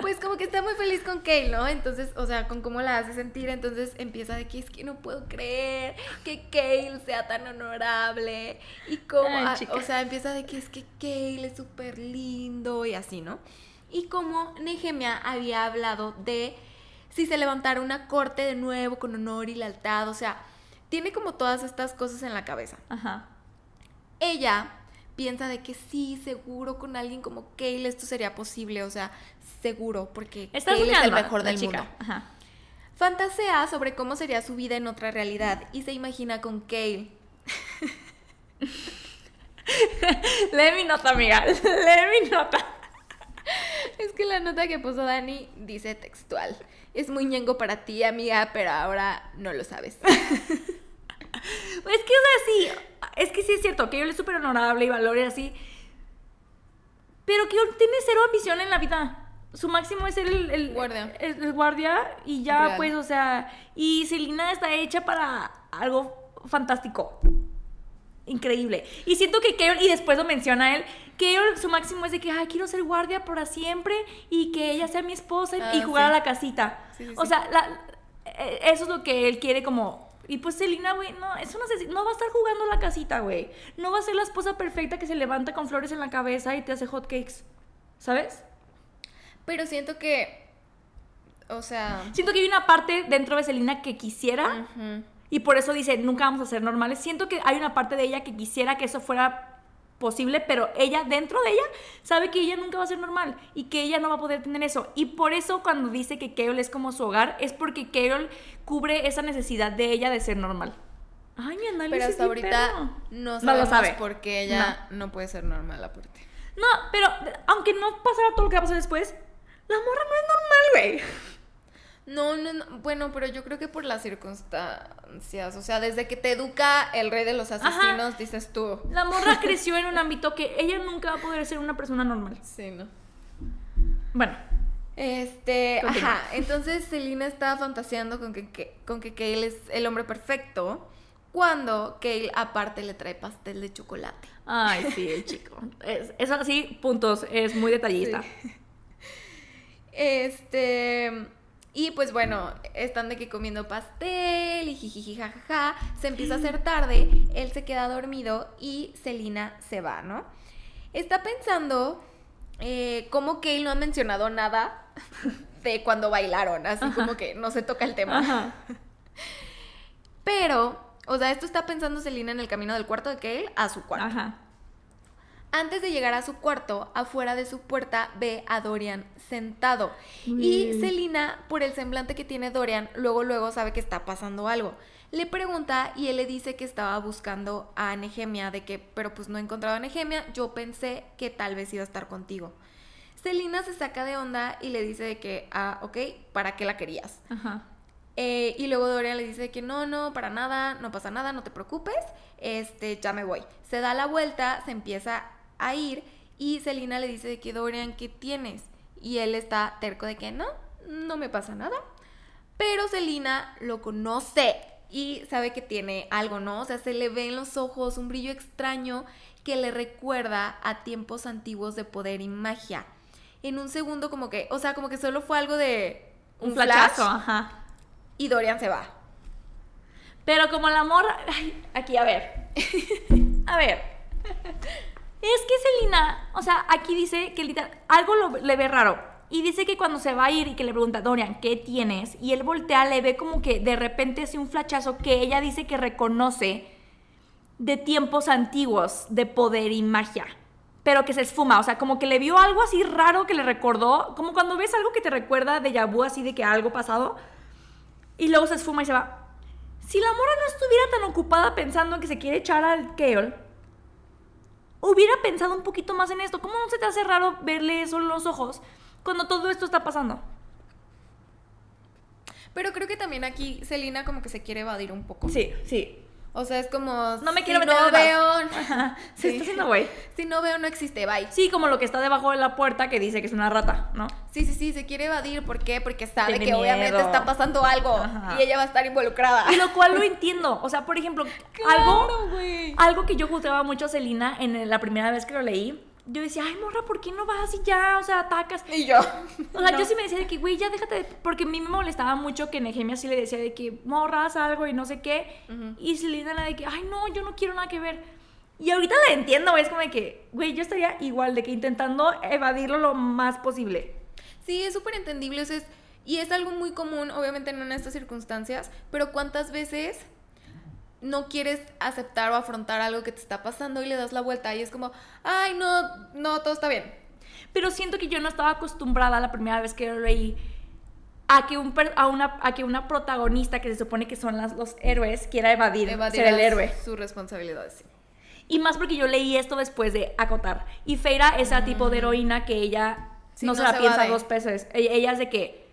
pues como que está muy feliz con Kale, ¿no? Entonces, o sea, con cómo la hace sentir, entonces empieza de que es que no puedo creer que Kale sea tan honorable y como, Ay, ah, chica. o sea, empieza de que es que Kale es súper lindo y así, ¿no? Y como Nehemia había hablado de si se levantara una corte de nuevo con honor y lealtad, o sea, tiene como todas estas cosas en la cabeza Ajá. ella piensa de que sí, seguro con alguien como Kale esto sería posible, o sea, seguro, porque Está Kale es el mejor del chica. mundo. Ajá. Fantasea sobre cómo sería su vida en otra realidad y se imagina con Kale. Lee mi nota, amiga. Lee mi nota. Es que la nota que puso Dani dice textual. Es muy ñengo para ti, amiga, pero ahora no lo sabes. Es que, o sea, sí. Es que sí es cierto que él es súper honorable y valora y así. Pero que él tiene cero ambición en la vida. Su máximo es ser el, el Guardia. El, el guardia y ya, Real. pues, o sea. Y Selina está hecha para algo fantástico. Increíble. Y siento que Carol, y después lo menciona él, Carol, su máximo es de que, ay, quiero ser guardia para siempre y que ella sea mi esposa y, Ah, y jugar sí. a la casita. Sí, sí, o sea, la- eh, eso es lo que él quiere como... Y pues Selina, güey, no, eso no, va a estar jugando la casita, güey. No va a ser la esposa perfecta que se levanta con flores en la cabeza y te hace hot cakes. ¿Sabes? Pero siento que, o sea... Siento que hay una parte dentro de Selina que quisiera y por eso dice, nunca vamos a ser normales. Siento que hay una parte de ella que quisiera que eso fuera posible, pero ella, dentro de ella, sabe que ella nunca va a ser normal y que ella no va a poder tener eso. Y por eso cuando dice que Carol es como su hogar, es porque Carol cubre esa necesidad de ella de ser normal. Ay, mi análisis Pero hasta ahorita no No lo sabe. por qué ella no. puede ser normal aparte. No, pero aunque no pasara todo lo que va a pasar después, la morra no es normal, güey. No, no, no, bueno, pero yo creo que por las circunstancias, o sea, desde que te educa el rey de los asesinos, dices tú. La morra creció en un ámbito que ella nunca va a poder ser una persona normal. Sí, ¿no? Bueno, Este, Continúa. ajá, entonces Selina está fantaseando con que, que- con que Kale es el hombre perfecto, cuando Kale aparte le trae pastel de chocolate. Ay, sí, el chico. Es, eso así, puntos, es muy detallista. Sí. Este, y pues bueno, están de que comiendo pastel y jijiji jajaja, se empieza a hacer tarde, él se queda dormido y Selina se va, ¿no? Está pensando eh, cómo Kale no ha mencionado nada de cuando bailaron, así Ajá. como que no se toca el tema. Ajá. Pero, o sea, esto está pensando Selina en el camino del cuarto de Kale a su cuarto. Ajá. Antes de llegar a su cuarto, afuera de su puerta ve a Dorian sentado. Y. Selina, por el semblante que tiene Dorian, luego luego sabe que está pasando algo. Le pregunta y él le dice que estaba buscando a Nehemia, de que, pero pues no he encontrado a Nehemia, yo pensé que tal vez iba a estar contigo. Selina se saca de onda y le dice de que, ah, ok, ¿para qué la querías? Ajá. Eh, y luego Dorian le dice que no, no, para nada, no pasa nada, no te preocupes, este, ya me voy. Se da la vuelta, se empieza a ir y Selina le dice de que Dorian, ¿qué tienes? Y él está terco de que no, no me pasa nada. Pero Selina lo conoce y sabe que tiene algo, ¿no? O sea, se le ve en los ojos un brillo extraño que le recuerda a tiempos antiguos de poder y magia. En un segundo como que, o sea, como que solo fue algo de Un, flash flachazo, ajá. y Dorian se va. Pero como el amor. ay, aquí, a ver. A ver. Es que Selina, o sea, aquí dice que literal, algo le ve raro. Y dice que cuando se va a ir y que le pregunta, Dorian, ¿qué tienes? Y él voltea, le ve como que de repente hace un flachazo que ella dice que reconoce de tiempos antiguos de poder y magia. Pero que se esfuma, o sea, como que le vio algo así raro que le recordó, como cuando ves algo que te recuerda de vu así de que algo pasado, y luego se esfuma y se va. Si la mora no estuviera tan ocupada pensando en que se quiere echar al Keol, hubiera pensado un poquito más en esto. ¿Cómo no se te hace raro verle eso en los ojos cuando todo esto está pasando? Pero creo que también aquí Selina como que se quiere evadir un poco. Sí, sí. O sea, es como... No me si quiero meter no veo... Se Sí. está haciendo güey. Si no veo, no existe, bye. Sí, como lo que está debajo de la puerta que dice que es una rata, ¿no? Sí, sí, sí, se quiere evadir. ¿Por qué? Porque sabe Tiene que obviamente está pasando algo Ajá. y ella va a estar involucrada. Y lo cual lo entiendo. O sea, por ejemplo, Claro, algo, güey. algo que yo juzgaba mucho a Celina en la primera vez que lo leí. Yo decía, ay, morra, ¿por qué no vas y ya? O sea, atacas. Y yo. O sea, No. yo sí me decía de que, güey, ya déjate de... Porque a mí me molestaba mucho que Nehemia sí le decía de que morras algo y no sé qué. Ujú. Y Celina la de que, ay, no, yo no quiero nada que ver. Y ahorita la entiendo, güey. Es como de que, güey, yo estaría igual de que intentando evadirlo lo más posible. Sí, es súper entendible. o sea, es- y es algo muy común, obviamente no en estas circunstancias, pero ¿cuántas veces no quieres aceptar o afrontar algo que te está pasando y le das la vuelta y es como, ay, no, no, todo está bien? Pero siento que yo no estaba acostumbrada la primera vez que lo leí a que, un a, una, a que una protagonista que se supone que son las, los héroes quiera evadir, Evadir ser el héroe. Sus responsabilidades, sí. Y más porque yo leí esto después de acotar. Y Feira es el tipo de heroína que ella. Sí, no, no se la se piensa dos veces. E- Ella es de que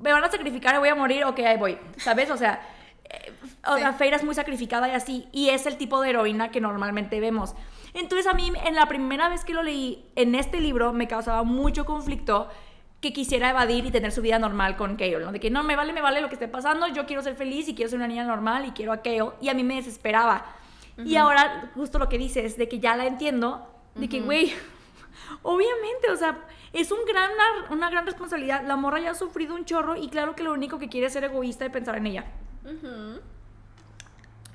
me van a sacrificar voy a morir, ok, ahí voy. ¿Sabes? O sea, o Sí. sea, Feira es muy sacrificada y así. Y es el tipo de heroína que normalmente vemos. Entonces a mí en la primera vez que lo leí en este libro me causaba mucho conflicto que quisiera evadir y tener su vida normal con Kale, ¿no? De que no, me vale, me vale lo que esté pasando, yo quiero ser feliz y quiero ser una niña normal y quiero a Kale. Y a mí me desesperaba. Y ahora, justo lo que dices, de que ya la entiendo, de que, güey, obviamente, o sea, es un gran, una gran responsabilidad. La morra ya ha sufrido un chorro y claro que lo único que quiere es ser egoísta y pensar en ella.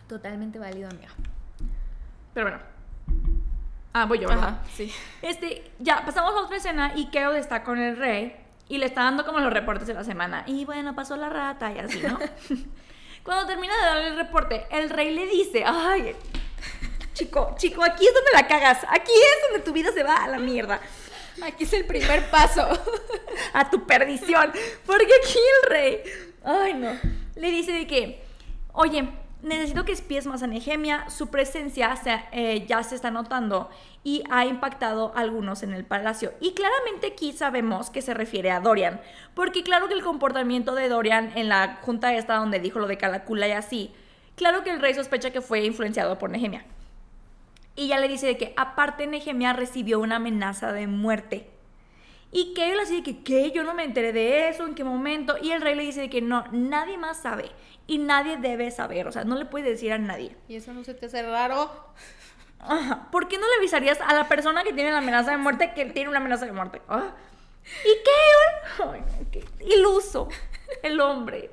Totalmente válido, amiga. Pero bueno. Ah, voy yo, ¿verdad? Ajá, sí. Este, ya, pasamos a otra escena y Keo está con el rey y le está dando como los reportes de la semana. Y bueno, pasó la rata y así, ¿no? Cuando termina de darle el reporte, el rey le dice, ay, chico, chico, aquí es donde la cagas, aquí es donde tu vida se va a la mierda, Aquí es el primer paso. a tu perdición. Porque aquí el rey, ay no, le dice de que, oye, necesito que espíes más a Nehemia, su presencia se- eh, ya se está notando y ha impactado a algunos en el palacio. Y claramente aquí sabemos que se refiere a Dorian, porque claro que el comportamiento de Dorian en la junta esta donde dijo lo de Calacula y así, claro que el rey sospecha que fue influenciado por Nehemia. Y ya le dice de que aparte Nehemia recibió una amenaza de muerte. Y que él así de que, ¿qué? Yo no me enteré de eso, ¿en qué momento? Y el rey le dice de que no, nadie más sabe y nadie debe saber, o sea, no le puedes decir a nadde. ¿Y eso no se te hace raro? Ajá. ¿Por qué no le avisarías a la persona que tiene la amenaza de muerte que tiene una amenaza de muerte? Ah. ¿Y qué? Ay, no, qué iluso el hombre.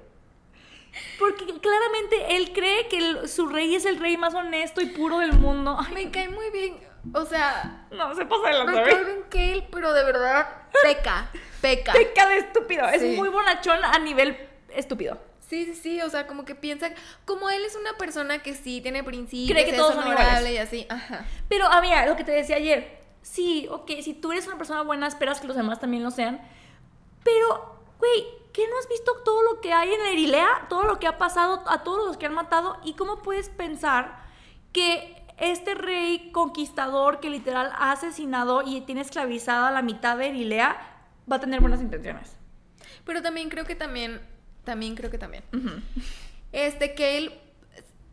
Porque claramente él cree que el- su rey es el rey más honesto y puro del mundo. Ay, Me cae muy bien. O sea, no, se pasa de me la cae bien Kale, pero de verdad peca. Peca. Peca de estúpido. Es muy bonachón a nivel estúpido. Sí, sí, sí, o sea, como que piensa, como él es una persona que sí tiene principios, Cree que es todos son iguales. y así, ajá. Pero, ah, mira, lo que te decía ayer. Sí, ok, si tú eres una persona buena, esperas que los demás también lo sean. Pero, güey, ¿qué no has visto todo lo que hay en Erilea? Todo lo que ha pasado, a todos los que han matado. ¿Y cómo puedes pensar que este rey conquistador que literal ha asesinado y tiene esclavizada a la mitad de Erilea va a tener buenas intenciones? Pero también creo que también, también creo que también. Este, Kale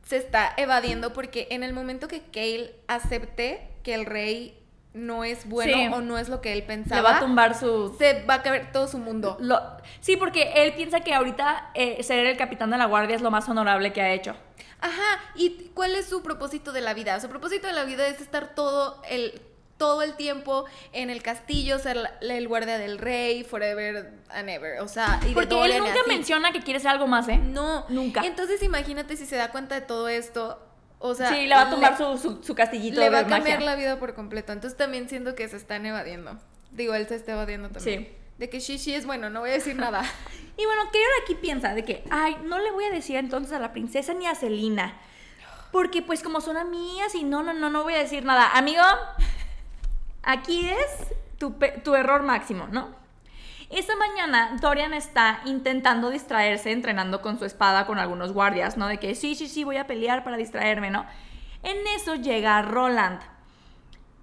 se está evadiendo porque en el momento que Kale acepte que el rey no es bueno Sí. o no es lo que él Le pensaba, va a tumbar su... se va a caer todo su mundo. Lo- sí, porque él piensa que ahorita eh, ser el capitán de la guardia es lo más honorable que ha hecho. Ajá, ¿y cuál es su propósito de la vida? Su propósito de la vida es estar todo el todo el tiempo en el castillo, ser el guardia del rey, forever and ever, o sea, y de Porque él nunca así. menciona que quiere ser algo más, ¿eh? No, Nunca. Entonces imagínate si se da cuenta de todo esto, o sea, sí, le va a tumbar su, su, su castillito le va de a cambiar magia. la vida por completo. Entonces también siento que se están evadiendo. Digo, él se está evadiendo también. Sí. De que Shishi es bueno, no voy a decir nada. Y bueno, Keira aquí piensa de que, ay, no le voy a decir entonces a la princesa ni a Celina. Porque pues como son amigas y no, no, no, no voy a decir nada. Amigo, aquí es tu, tu error máximo, ¿no? Esta mañana Dorian está intentando distraerse entrenando con su espada con algunos guardias, ¿no? De que sí, sí, sí, voy a pelear para distraerme, ¿no? En eso llega Roland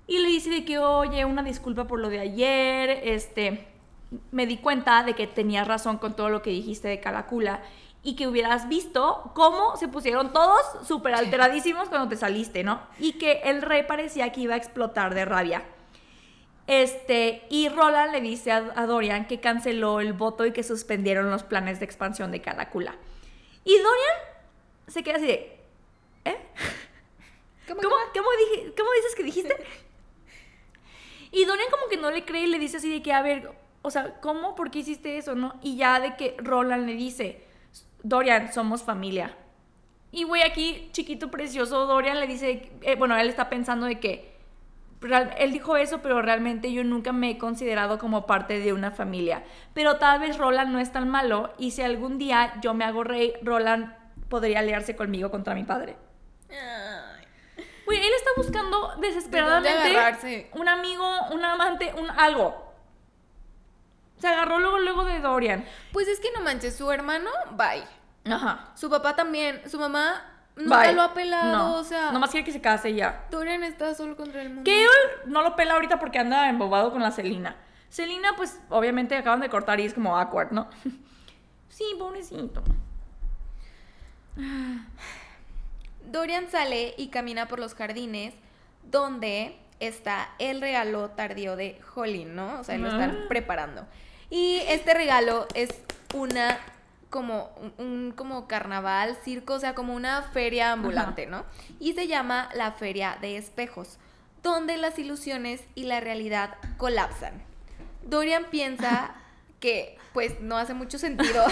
y le dice que, oye, una disculpa por lo de ayer, este, me di cuenta de que tenías razón con todo lo que dijiste de Calacula y que hubieras visto cómo se pusieron todos súper alteradísimos cuando te saliste, ¿no? Y que el rey parecía que iba a explotar de rabia. Este, y Roland le dice a, a Dorian que canceló el voto y que suspendieron los planes de expansión de Calacula. Y Dorian se queda así de, ¿eh? ¿Cómo, ¿Cómo, cómo dije- cómo dices que dijiste? Y Dorian como que no le cree y le dice así de que, a ver, o sea, ¿cómo? ¿Por qué hiciste eso? ¿No? Y ya de que Roland le dice, Dorian, somos familia. Y güey, aquí, chiquito precioso, Dorian le dice, eh, bueno, él está pensando de que, él dijo eso, pero realmente yo nunca me he considerado como parte de una familia. Pero tal vez Roland no es tan malo y si algún día yo me hago rey, Roland podría aliarse conmigo contra mi padre. Güey, él está buscando ¿De dónde desesperadamente un amigo, un amante, un algo. Se agarró luego, luego de Dorian. Pues es que no manches, su hermano, bye. Ajá. Su papá también, su mamá nunca Bye. lo ha pelado, No, o sea, Nomás quiere que se case y ya. Dorian está solo contra el mundo. Gale no lo pela ahorita porque anda embobado con la Celina. Celina, pues, obviamente acaban de cortar y es como awkward, ¿no? sí, pobrecito. Dorian sale y camina por los jardines donde está el regalo tardío de Holly, ¿no? O sea, lo están Ah. preparando. Y este regalo es una como un, un como carnaval, circo, o sea, como una feria ambulante, ¿no? Y se llama la Feria de Espejos, donde las ilusiones y la realidad colapsan. Dorian piensa que pues no hace mucho sentido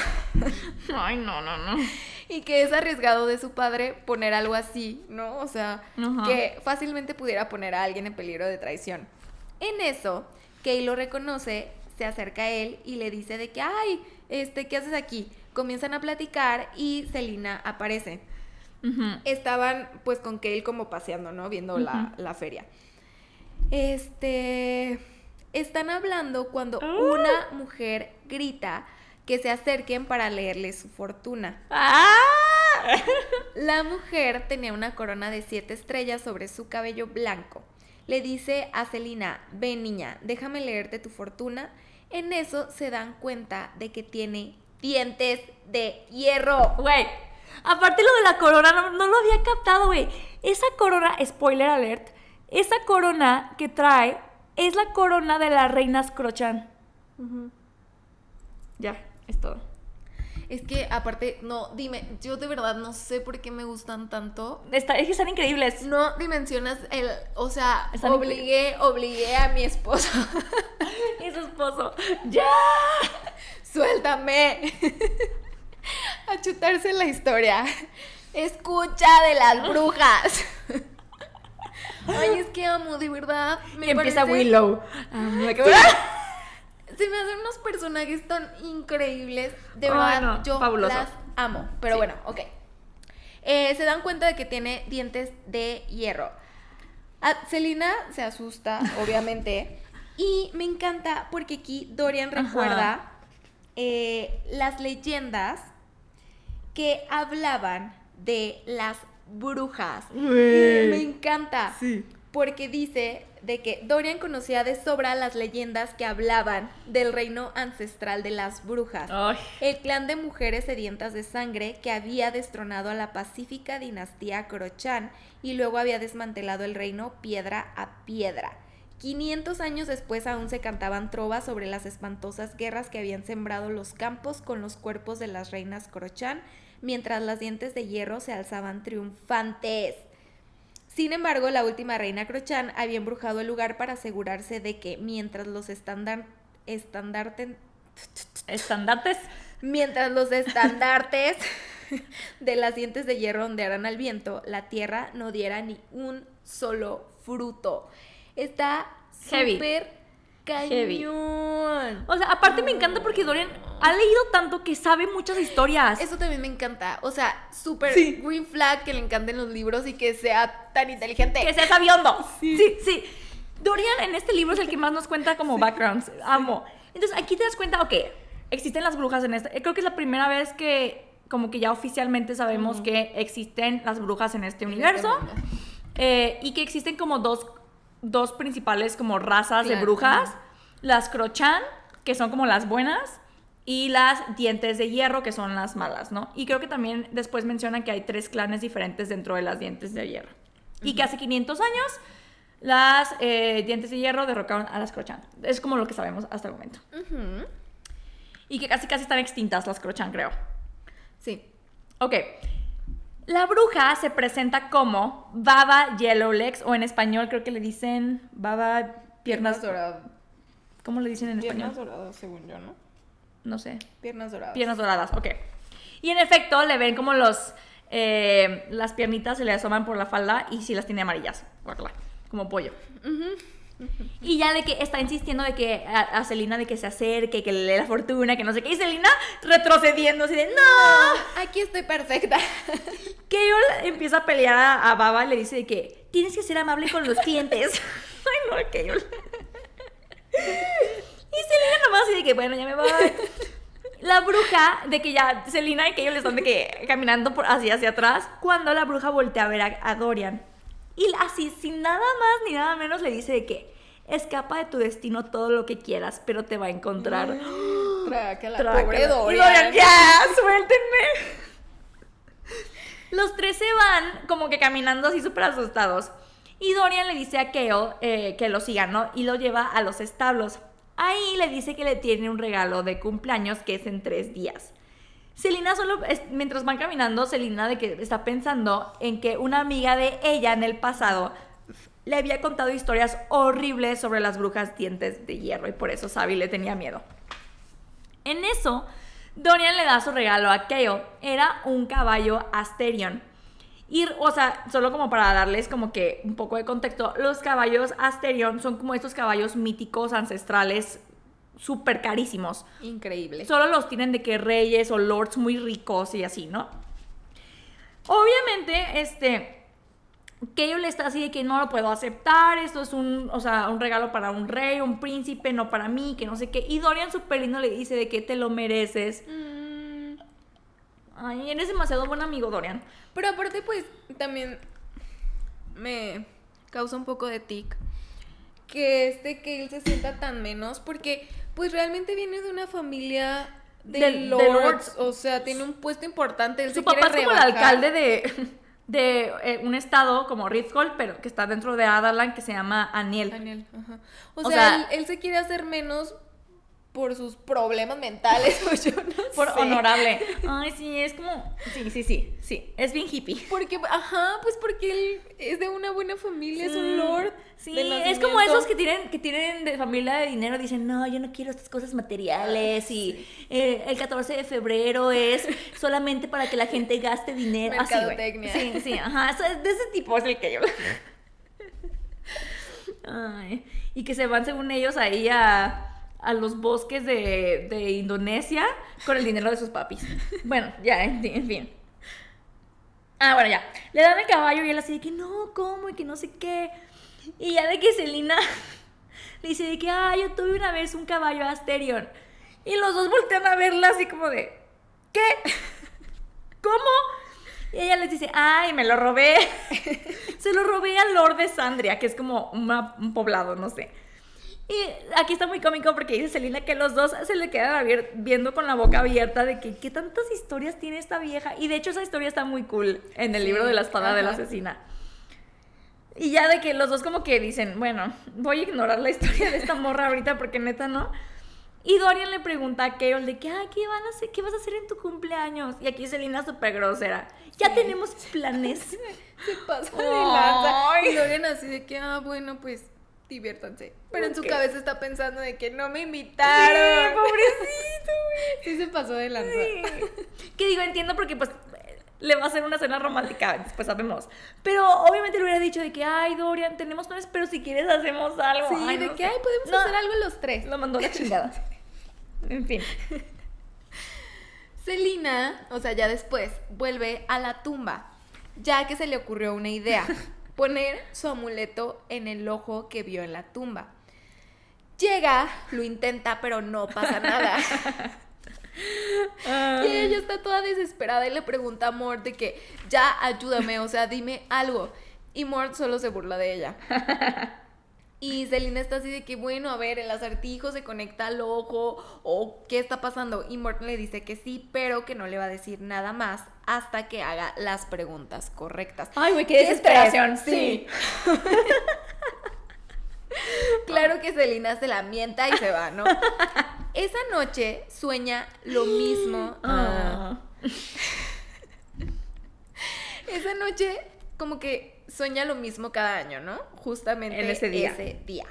Ay, no, no, no. y que es arriesgado de su padre poner algo así, ¿no? O sea, Ajá. que fácilmente pudiera poner a alguien en peligro de traición. En eso, Kay lo reconoce, se acerca a él y le dice de que, ay, este, ¿qué haces aquí? Comienzan a platicar y Selina aparece. Estaban pues con Kale como paseando, ¿no? Viendo la, la feria. Este... Están hablando cuando Ah. una mujer grita que se acerquen para leerle su fortuna. ¡Ah! La mujer tenía una corona de siete estrellas sobre su cabello blanco. Le dice a Celina, ven niña, déjame leerte tu fortuna. En eso se dan cuenta de que tiene dientes de hierro. Güey, aparte lo de la corona, no, no lo había captado, güey. Esa corona, spoiler alert, esa corona que trae es la corona de las reinas Crochan. Ya, es todo. Es que aparte, no, dime, yo de verdad no sé por qué me gustan tanto. Está, es que están increíbles. No dimensionas el, o sea, Están obligué, obligué a mi esposo. Y su esposo. ¡Ya! Suéltame. a chutarse la historia. Escucha de las brujas. Ay, es que amo, de verdad. Me empieza parece- Willow. Um, like- Se me hacen unos personajes tan increíbles. De verdad, no, yo fabuloso. las amo. Pero Sí. bueno, ok. Eh, se dan cuenta de que tiene dientes de hierro. Ah, Selina se asusta, obviamente. y me encanta porque aquí Dorian Ajá. Eh, las leyendas que hablaban de las brujas. Me encanta. Sí. Porque dice de que Dorian conocía de sobra las leyendas que hablaban del reino ancestral de las brujas. Ay. El clan de mujeres sedientas de sangre que había destronado a la pacífica dinastía Crochan y luego había desmantelado el reino piedra a piedra. 500 años después aún se cantaban trovas sobre las espantosas guerras que habían sembrado los campos con los cuerpos de las reinas Crochan, mientras las dientes de hierro se alzaban triunfantes. Sin embargo, la última reina Crochan había embrujado el lugar para asegurarse de que mientras los estandar- estandartes Estandartes. Mientras los estandartes de las dientes de hierro ondearan al viento, la tierra no diera ni un solo fruto. Está súper Heavy. cañón. O sea, aparte me encanta porque Dorian ha leído tanto que sabe muchas historias. Eso también me encanta. O sea, súper Sí. green flag que le encanten los libros y que sea tan inteligente. Que sea sabiondo. Sí. sí, Dorian en este libro es el que más nos cuenta como backgrounds. Amo. Entonces aquí te das cuenta, ok, existen las brujas en este. Creo que es la primera vez que como que ya oficialmente sabemos que existen las brujas en este universo. mundo. Eh, y que existen como dos, dos principales como razas de Claro. brujas. Las Crochan, que son como las buenas. Y las dientes de hierro, que son las malas, ¿no? Y creo que también después mencionan que hay tres clanes diferentes dentro de las dientes de hierro. Y que hace 500 años las eh, dientes de hierro derrocaron a las Crochan. Es como lo que sabemos hasta el momento. Y que casi casi están extintas las Crochan, creo. Sí. Ok. La bruja se presenta como Baba Yellowlegs, o en español creo que le dicen Baba Piernas doradas. ¿Cómo le dicen en Piernas español? doradas, según yo, ¿no? No sé. Piernas doradas. Piernas doradas, ok. Y en efecto, le ven como los. eh, las piernitas se le asoman por la falda y sí las tiene amarillas. Como pollo. Y ya de que está insistiendo de que a, a Selina de que se acerque, que le dé la fortuna, que no sé qué. Y Selina retrocediendo así de ¡No! Aquí estoy perfecta. Keol empieza a pelear a, a Baba y le dice de que tienes que ser amable con los clientes. Ay, no, Keol. Y Selina nomás así de que, bueno, ya me voy. La bruja, de que ya Selina y Keol están de que caminando por así hacia atrás, cuando la bruja voltea a ver a, a Dorian. Y así, sin nada más ni nada menos, le dice de que escapa de tu destino todo lo que quieras, pero te va a encontrar. Trácala, Trácala. pobre Dorian. Dorian, ya, suéltenme. Los tres se van como que caminando así súper asustados. Y Dorian le dice a Kale eh, que lo siga, ¿no? Y lo lleva a los establos. Ahí le dice que le tiene un regalo de cumpleaños que es en tres días. Selina solo, es- mientras van caminando, Selina de que está pensando en que una amiga de ella en el pasado le había contado historias horribles sobre las brujas dientes de hierro y por eso Sabi le tenía miedo. En eso, Dorian le da su regalo a Kale. Era un caballo Asterion. Y, o sea, solo como para darles como que un poco de contexto, los caballos Asterion son como estos caballos míticos, ancestrales, súper carísimos. Increíble. Solo los tienen de que reyes o lords muy ricos y así, ¿no? Obviamente, este, Keio le está así de que no lo puedo aceptar, esto es un, o sea, un regalo para un rey, un príncipe, no para mí, que no sé qué. Y Dorian súper lindo le dice de que te lo mereces. Mm, Ay, eres demasiado buen amigo, Dorian. Pero aparte, pues, también me causa un poco de tic que este que él se sienta tan menos porque pues realmente viene de una familia de, De- de lords, o sea, tiene un puesto importante, él Su se papá es como el alcalde de, de eh, un estado como Ritzgold, pero que está dentro de Adalan, que se llama Aniel. Daniel, ajá. O, O sea, sea- él, él se quiere hacer menos por sus problemas mentales o yo no Por sé. honorable. Ay, sí, es como. Sí, sí, sí. Sí. Es bien hippie. Porque, ajá, pues porque él es de una buena familia, es un lord. Sí, es como esos que tienen, que tienen de familia de dinero, dicen, no, yo no quiero estas cosas materiales y eh, el 14 de febrero es solamente para que la gente gaste dinero. Así. Mercadotecnia. Sí, sí, ajá, eso es- de ese tipo es el que yo. Ay, y que se van según ellos ahí a, a los bosques de, de Indonesia con el dinero de sus papis. Bueno, ya, en, fin. Ah, bueno, ya. Le dan el caballo y él así de que no, ¿cómo? Y que no sé qué. Y ya de que Selina le dice de que, ah, yo tuve una vez un caballo Asterion. Y los dos voltean a verla así como de, ¿qué? ¿Cómo? Y ella les dice, ay, me lo robé. Se lo robé al Lord de Sandria, que es como un poblado, no sé. Y aquí está muy cómico porque dice Selina que los dos se le quedan viendo con la boca abierta de que qué tantas historias tiene esta vieja. Y de hecho esa historia está muy cool en el Sí, libro de la espada de la ajá. asesina. Y ya de que los dos como que dicen, bueno, voy a ignorar la historia de esta morra ahorita porque neta no. Y Dorian le pregunta a Carol de que, ay, ¿qué, van a hacer? ¿qué vas a hacer en tu cumpleaños? Y aquí Selina súper grosera. Ya Sí. tenemos planes. Se pasa de lanza. Y Dorian así de que, ah, bueno, pues diviértanse. Pero en su cabeza está pensando de que no me invitaron. Sí, pobrecito, güey. Sí se pasó de lanza. Sí. Que digo, entiendo porque pues le va a hacer una cena romántica, después sabemos. Pero obviamente le hubiera dicho de que, ay, Dorian, tenemos planes, pero si quieres hacemos algo. Sí, Ay, de no que, sé. ay, podemos No, hacer algo los tres. Lo mandó la chingada. En fin. Selina, o sea, ya después, vuelve a la tumba, ya que se le ocurrió una idea, poner su amuleto en el ojo que vio en la tumba. Llega, lo intenta, pero no pasa nada. Y ella está toda desesperada y le pregunta a Mort de que, ya, ayúdame, o sea, dime algo. Y Mort solo se burla de ella. Y Selina está así de que, bueno, a ver, el acertijo se conecta al ojo o qué está pasando. Y Mort le dice que sí, pero que no le va a decir nada más hasta que haga las preguntas correctas. Ay, güey, qué desesperación. Sí. Claro que Selina se la mienta y se va, ¿no? Esa noche sueña lo mismo. Ah. Esa noche como que sueña lo mismo cada año, ¿no? Justamente En ese día. ese día.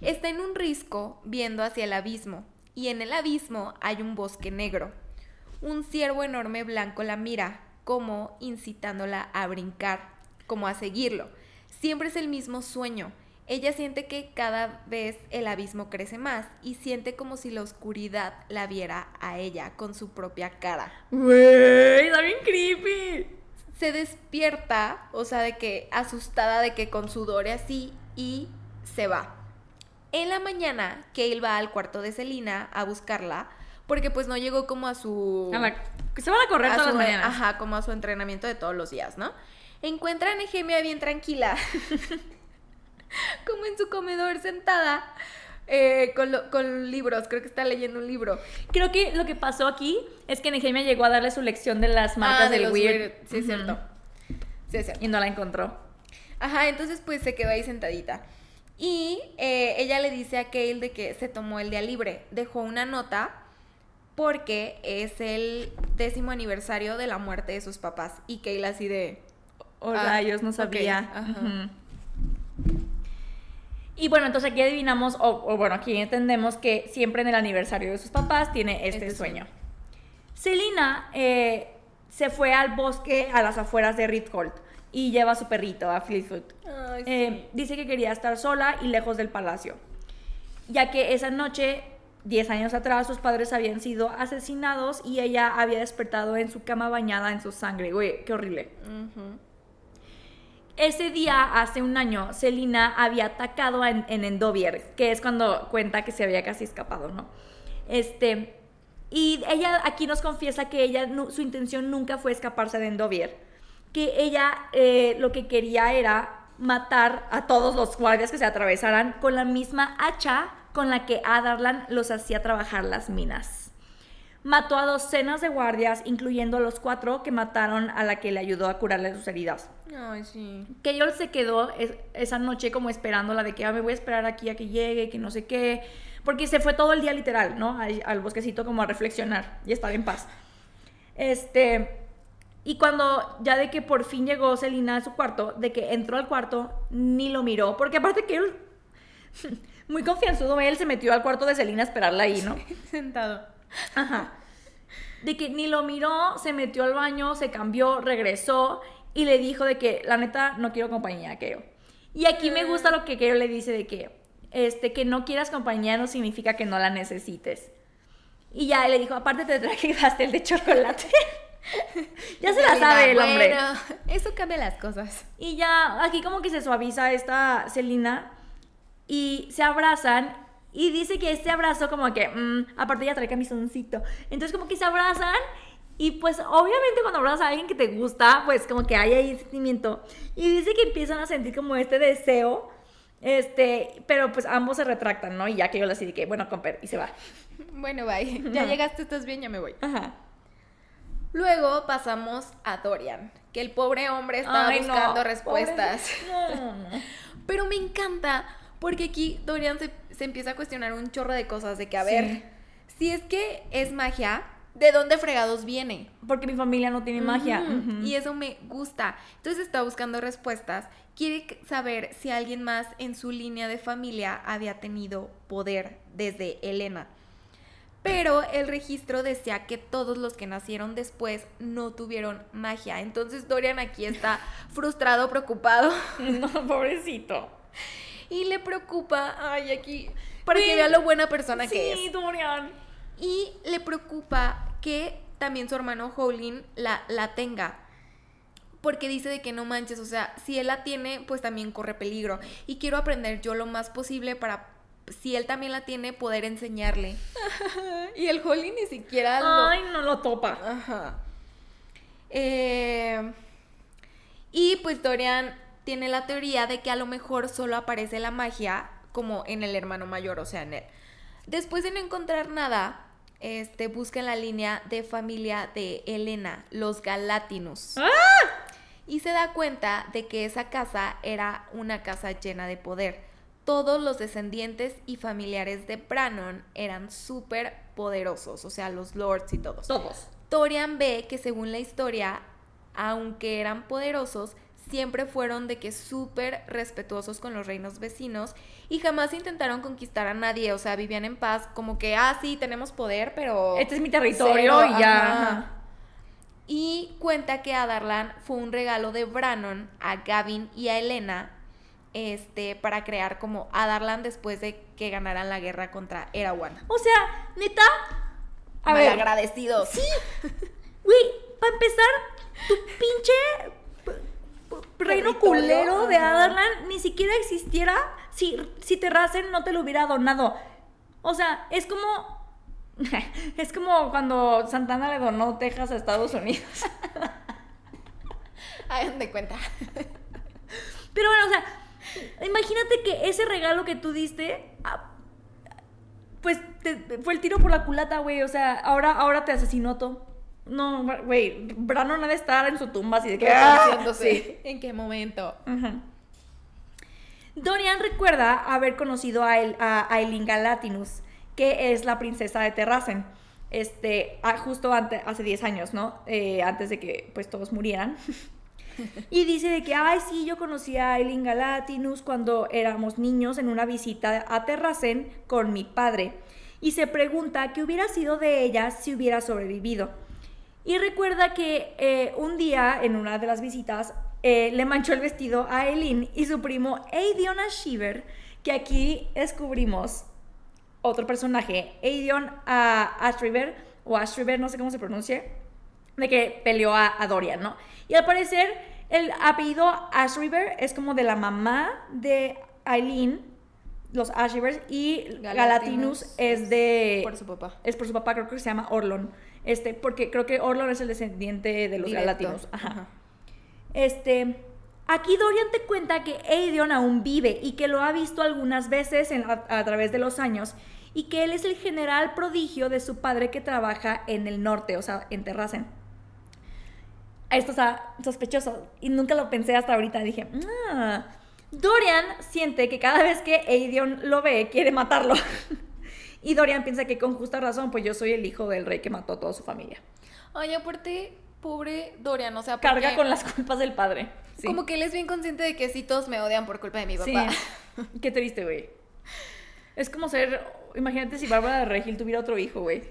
Está en un risco viendo hacia el abismo y en el abismo hay un bosque negro. Un ciervo enorme blanco la mira, como incitándola a brincar, como a seguirlo. Siempre es el mismo sueño. Ella siente que cada vez el abismo crece más y siente como si la oscuridad la viera a ella con su propia cara Güey, está bien creepy. se despierta, o sea, de que asustada de que con sudor y así, y se va. En la mañana, Kale va al cuarto de Selina a buscarla, porque pues no llegó como a su... A la- se van a correr a todas su- las mañanas. Ajá, como a su entrenamiento de todos los días, ¿no? Encuentra a Nehemia bien tranquila, como en su comedor sentada, eh, con, lo- con libros, creo que está leyendo un libro. Creo que lo que pasó aquí es que Nehemia llegó a darle su lección de las marcas Ah, de del weird. Sí, es cierto. Sí, es cierto. Y no la encontró. Ajá, entonces pues se quedó ahí sentadita. Y eh, ella le dice a Kale de que se tomó el día libre. Dejó una nota porque es el décimo aniversario de la muerte de sus papás. Y Kale así de... Oh, Ah, rayos, no sabía. ajá. Y bueno, entonces aquí adivinamos, o, o bueno, aquí entendemos que siempre en el aniversario de sus papás tiene este, Este sueño. sueño. Selina eh, se fue al bosque a las afueras de Ritholt y lleva a su perrito, a Fleetfoot. Ay, Eh, dice que quería estar sola y lejos del palacio, ya que esa noche, 10 años atrás, sus padres habían sido asesinados y ella había despertado en su cama bañada en su sangre. Güey, qué horrible. Ese día, hace un año, Selina había atacado en, en Endovier, que es cuando cuenta que se había casi escapado, ¿no? Este, y ella aquí nos confiesa que ella, su intención nunca fue escaparse de Endovier, que ella eh, lo que quería era matar a todos los guardias que se atravesaran con la misma hacha con la que Adarlan los hacía trabajar las minas. mató a docenas de guardias, incluyendo a los cuatro que mataron a la que le ayudó a curarle sus heridas. Ay, sí. Keol se quedó es- esa noche como esperándola de que "Ah, me voy a esperar aquí a que llegue, que no sé qué. Porque se fue todo el día literal, ¿no? Al, al bosquecito como a reflexionar y estar en paz. Este. Y cuando ya de que por fin llegó Selina a su cuarto, de que entró al cuarto, ni lo miró. Porque aparte que él, muy confianzudo, él se metió al cuarto de Selina a esperarla ahí, ¿no? Sentado. Ajá. De que ni lo miró, se metió al baño, se cambió, regresó y le dijo de que la neta no quiero compañía, Keo. Y aquí me gusta lo que Keo le dice de que este que no quieras compañía no significa que no la necesites. Y ya le dijo, aparte te traje pastel de chocolate. ya se la sabe el hombre. Bueno, eso cambia las cosas. Y ya aquí como que se suaviza esta Celina y se abrazan y dice que este abrazo como que, mm, aparte ya trae camisoncito. Entonces como que se abrazan y pues obviamente cuando abrazas a alguien que te gusta, pues como que hay ahí sentimiento. Y dice que empiezan a sentir como este deseo, este, pero pues ambos se retractan, ¿no? Y ya que yo le así de que, bueno, comper, y se va. Bueno, bye. Ya llegaste, estás bien, ya me voy. Ajá. Luego pasamos a Dorian, que el pobre hombre estaba Ay, no, buscando respuestas. no, no. Pero me encanta porque aquí Dorian se, se empieza a cuestionar un chorro de cosas de que, a Sí. ver, si es que es magia, ¿de dónde fregados viene? Porque mi familia no tiene magia. Y eso me gusta. Entonces está buscando respuestas. Quiere saber si alguien más en su línea de familia había tenido poder desde Elena. Pero el registro decía que todos los que nacieron después no tuvieron magia. Entonces Dorian aquí está frustrado, preocupado. No, pobrecito. Y le preocupa, ay, aquí, para que vea lo buena persona que es. Sí, Dorian. Y le preocupa que también su hermano Howlin la, la tenga. Porque dice de que no manches, o sea, si él la tiene, pues también corre peligro. Y quiero aprender yo lo más posible para, si él también la tiene, poder enseñarle. y el Howlin ni siquiera lo... Ay, no lo topa. Ajá. Eh, y pues Dorian tiene la teoría de que a lo mejor solo aparece la magia como en el hermano mayor, o sea, en él. Después de no encontrar nada, este, busca en la línea de familia de Elena, los Galatinus. Y se da cuenta de que esa casa era una casa llena de poder. Todos los descendientes y familiares de Brannon eran súper poderosos, o sea, los lords y todos. Todos. Dorian ve que según la historia, aunque eran poderosos, siempre fueron de que súper respetuosos con los reinos vecinos y jamás intentaron conquistar a nadie, o sea, vivían en paz, como que, ah, sí, tenemos poder, pero... Este es mi territorio Cero, y ya. ajá. Y cuenta que a Darlan fue un regalo de Brannon a Gavin y a Elena este, para crear como a Darlan después de que ganaran la guerra contra Erawan. O sea, neta. A ver. agradecidos. Sí. Güey, para empezar, tu pinche reino culero de. Adarlan ni siquiera existiera si, si Terracen no te lo hubiera donado. O sea, es como. Es como cuando Santana le donó Texas a Estados Unidos. Hagan de cuenta. Pero bueno, o sea, imagínate que ese regalo que tú diste, ah, pues te- fue el tiro por la culata, güey. O sea, ahora, ahora te asesinó todo. No, güey, Brano no ha de estar en su tumba así de que... ¡ah! Sí. ¿En qué momento? Dorian recuerda haber conocido a, El- a Galatinus, que es la princesa de Terracen, este, justo ante- hace 10 años, ¿no? Eh, antes de que pues todos murieran. y dice de que, ay, sí, yo conocí a Aileen Galatinus cuando éramos niños en una visita a Terracen con mi padre. Y se pregunta qué hubiera sido de ella si hubiera sobrevivido. Y recuerda que eh, un día en una de las visitas eh, le manchó el vestido a Eileen y su primo Aedion Shiver, que aquí descubrimos otro personaje, Aedion a Ashriver, o Ashriver, no sé cómo se pronuncie, de que peleó a, a Dorian, ¿no? Y al parecer el apellido Ashriver es como de la mamá de Eileen, los Ashrivers, y Galatinus Galatinus es de Por su papá. es por su papá, creo que se llama Orlon. Este, porque creo que Orlon es el descendiente de los Directo. Galatinos. Ajá. Ajá. Este, Aquí Dorian te cuenta que Aedion aún vive y que lo ha visto algunas veces a, través de los años y que él es el general prodigio de su padre que trabaja en el norte, o sea, en Terracen. Esto está sospechoso y nunca lo pensé hasta ahorita. Dije, ah. Dorian siente que cada vez que Aedion lo ve quiere matarlo. y Dorian piensa que con justa razón, pues yo soy el hijo del rey que mató a toda su familia. Ay, aparte, pobre Dorian, o sea, carga con las culpas del padre. Como que él es bien consciente de que sí todos me odian por culpa de mi papá. Sí. Qué triste, güey. Es como ser, imagínate si Bárbara de Regil tuviera otro hijo, güey.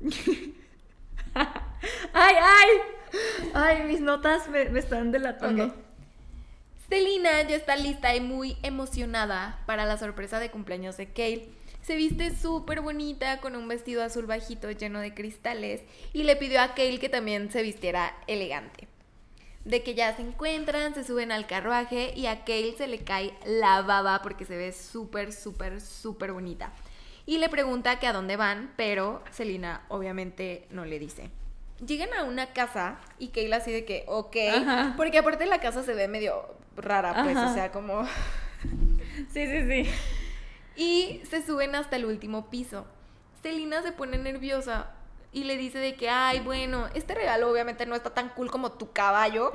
ay, ay. Ay, mis notas me, están delatando. Selina ya está lista y muy emocionada para la sorpresa de cumpleaños de Kale. Se viste súper bonita con un vestido azul bajito lleno de cristales y le pidió a Kale que también se vistiera elegante. De que ya se encuentran, se suben al carruaje y a Kale se le cae la baba porque se ve súper, súper, súper bonita. Y le pregunta que a dónde van, pero Selina obviamente no le dice. Llegan a una casa y Kale así de que, ok, porque aparte la casa se ve medio rara, pues, o sea, como... sí, sí, sí. Y se suben hasta el último piso. Celina se pone nerviosa y le dice de que, ay, bueno, este regalo obviamente no está tan cool como tu caballo,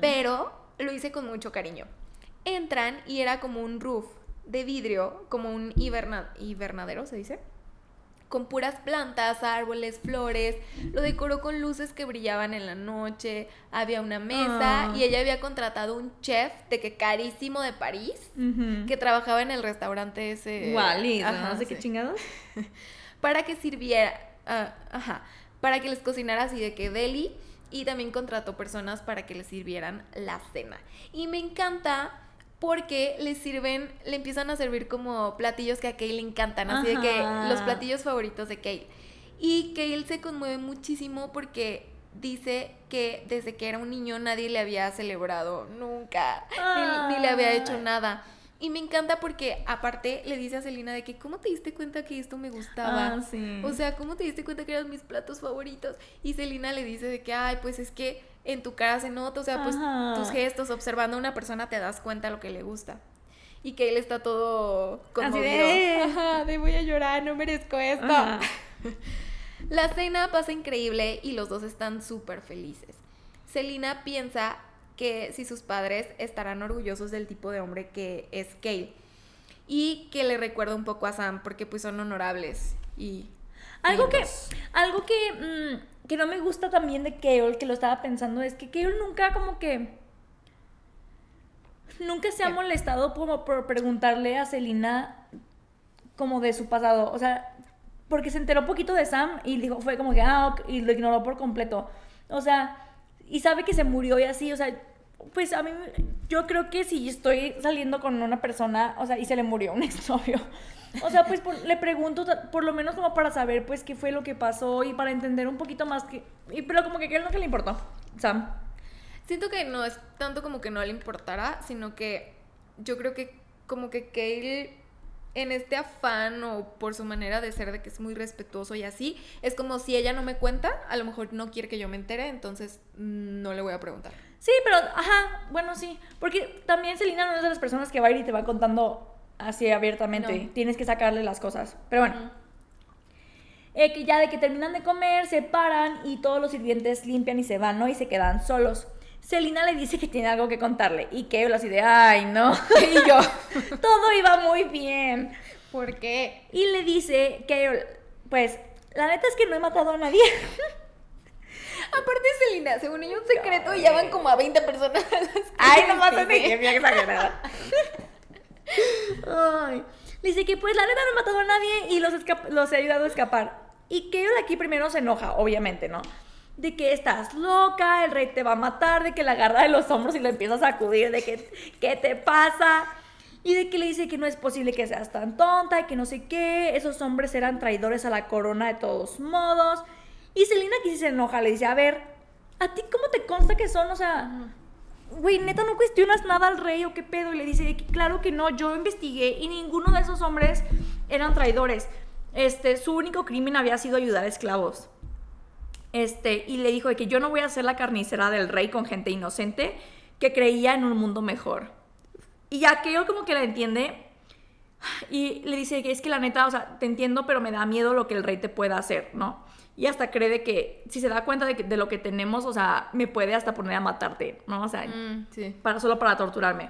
pero lo hice con mucho cariño. Entran y era como un roof de vidrio, como un hibernadero, ¿se dice? Con puras plantas, árboles, flores. Lo decoró con luces que brillaban en la noche. Había una mesa ah. y ella había contratado un chef de que carísimo de París que trabajaba en el restaurante ese. Wally, no sé qué chingados. para que sirviera, ah, ajá, para que les cocinara así de que deli y también contrató personas para que les sirvieran la cena. Y me encanta porque le sirven, le empiezan a servir como platillos que a Kay le encantan, así de que los platillos favoritos de Kay. Y Kale se conmueve muchísimo porque dice que desde que era un niño nadie le había celebrado nunca, ni, le había hecho nada. Y me encanta porque aparte le dice a Celina de que ¿cómo te diste cuenta que esto me gustaba? Ah, o sea, ¿cómo te diste cuenta que eran mis platos favoritos? Y Celina le dice de que, ay, pues es que en tu cara se nota, o sea, pues tus gestos, observando a una persona te das cuenta de lo que le gusta. Y que él está todo conmovido. de... Ajá, de voy a llorar, no merezco esto. La cena pasa increíble y los dos están súper felices. Celina piensa que si sus padres estarán orgullosos del tipo de hombre que es Kale. Y que le recuerda un poco a Sam porque pues son honorables y... Algo que, algo que mm, que no me gusta también de Keol, que lo estaba pensando, es que Keol nunca como que... Nunca se ha molestado como por preguntarle a Selina como de su pasado. O sea, porque se enteró un poquito de Sam y dijo, fue como que, ah, y lo ignoró por completo. O sea, y sabe que se murió y así, o sea, pues a mí, yo creo que si estoy saliendo con una persona, o sea, y se le murió un exnovio, o sea, pues le pregunto, por lo menos como para saber, pues, qué fue lo que pasó y para entender un poquito más que... Pero como que qué es que le importó, Sam. Siento que no es tanto como que no le importara, sino que yo creo que como que Kale en este afán o por su manera de ser de que es muy respetuoso y así, es como si ella no me cuenta, a lo mejor no quiere que yo me entere, entonces mm, no le voy a preguntar. Sí, pero, ajá, bueno, sí, porque también Selina no es de las personas que va a ir y te va contando así abiertamente. Tienes que sacarle las cosas. Pero bueno. Eh, que ya de que terminan de comer, se paran y todos los sirvientes limpian y se van, ¿no? Y se quedan solos. Celina le dice que tiene algo que contarle y que así de, ay, no. y yo, todo iba muy bien. ¿Por qué? Y le dice que, pues, la neta es que no he matado a nadie. Aparte, Celina, según ella un secreto, y ya van como a 20 personas. Ay, no ni que me exagerada. Ay. dice que pues la neta no he matado a nadie y los, los he ayudado a escapar. Y que de aquí primero se enoja, obviamente, ¿no? De que estás loca, el rey te va a matar, de que la agarra de los hombros y le empieza a sacudir, de que, ¿qué te pasa? Y de que le dice que no es posible que seas tan tonta y que no sé qué, esos hombres eran traidores a la corona de todos modos. Y Selina aquí se enoja, le dice, a ver, ¿a ti cómo te consta que son? O sea, güey, neta, no cuestionas nada al rey o qué pedo. Y le dice, claro que no, yo investigué y ninguno de esos hombres eran traidores. Este, su único crimen había sido ayudar a esclavos. Este, y le dijo de que yo no voy a ser la carnicera del rey con gente inocente, que creía en un mundo mejor. Y ya que yo como que la entiende y le dice que es que la neta, o sea, te entiendo, pero me da miedo lo que el rey te pueda hacer, ¿no? Y hasta cree de que si se da cuenta de, que- de lo que tenemos, o sea, me puede hasta poner a matarte, ¿no? O sea, Mm, sí. para, solo para torturarme.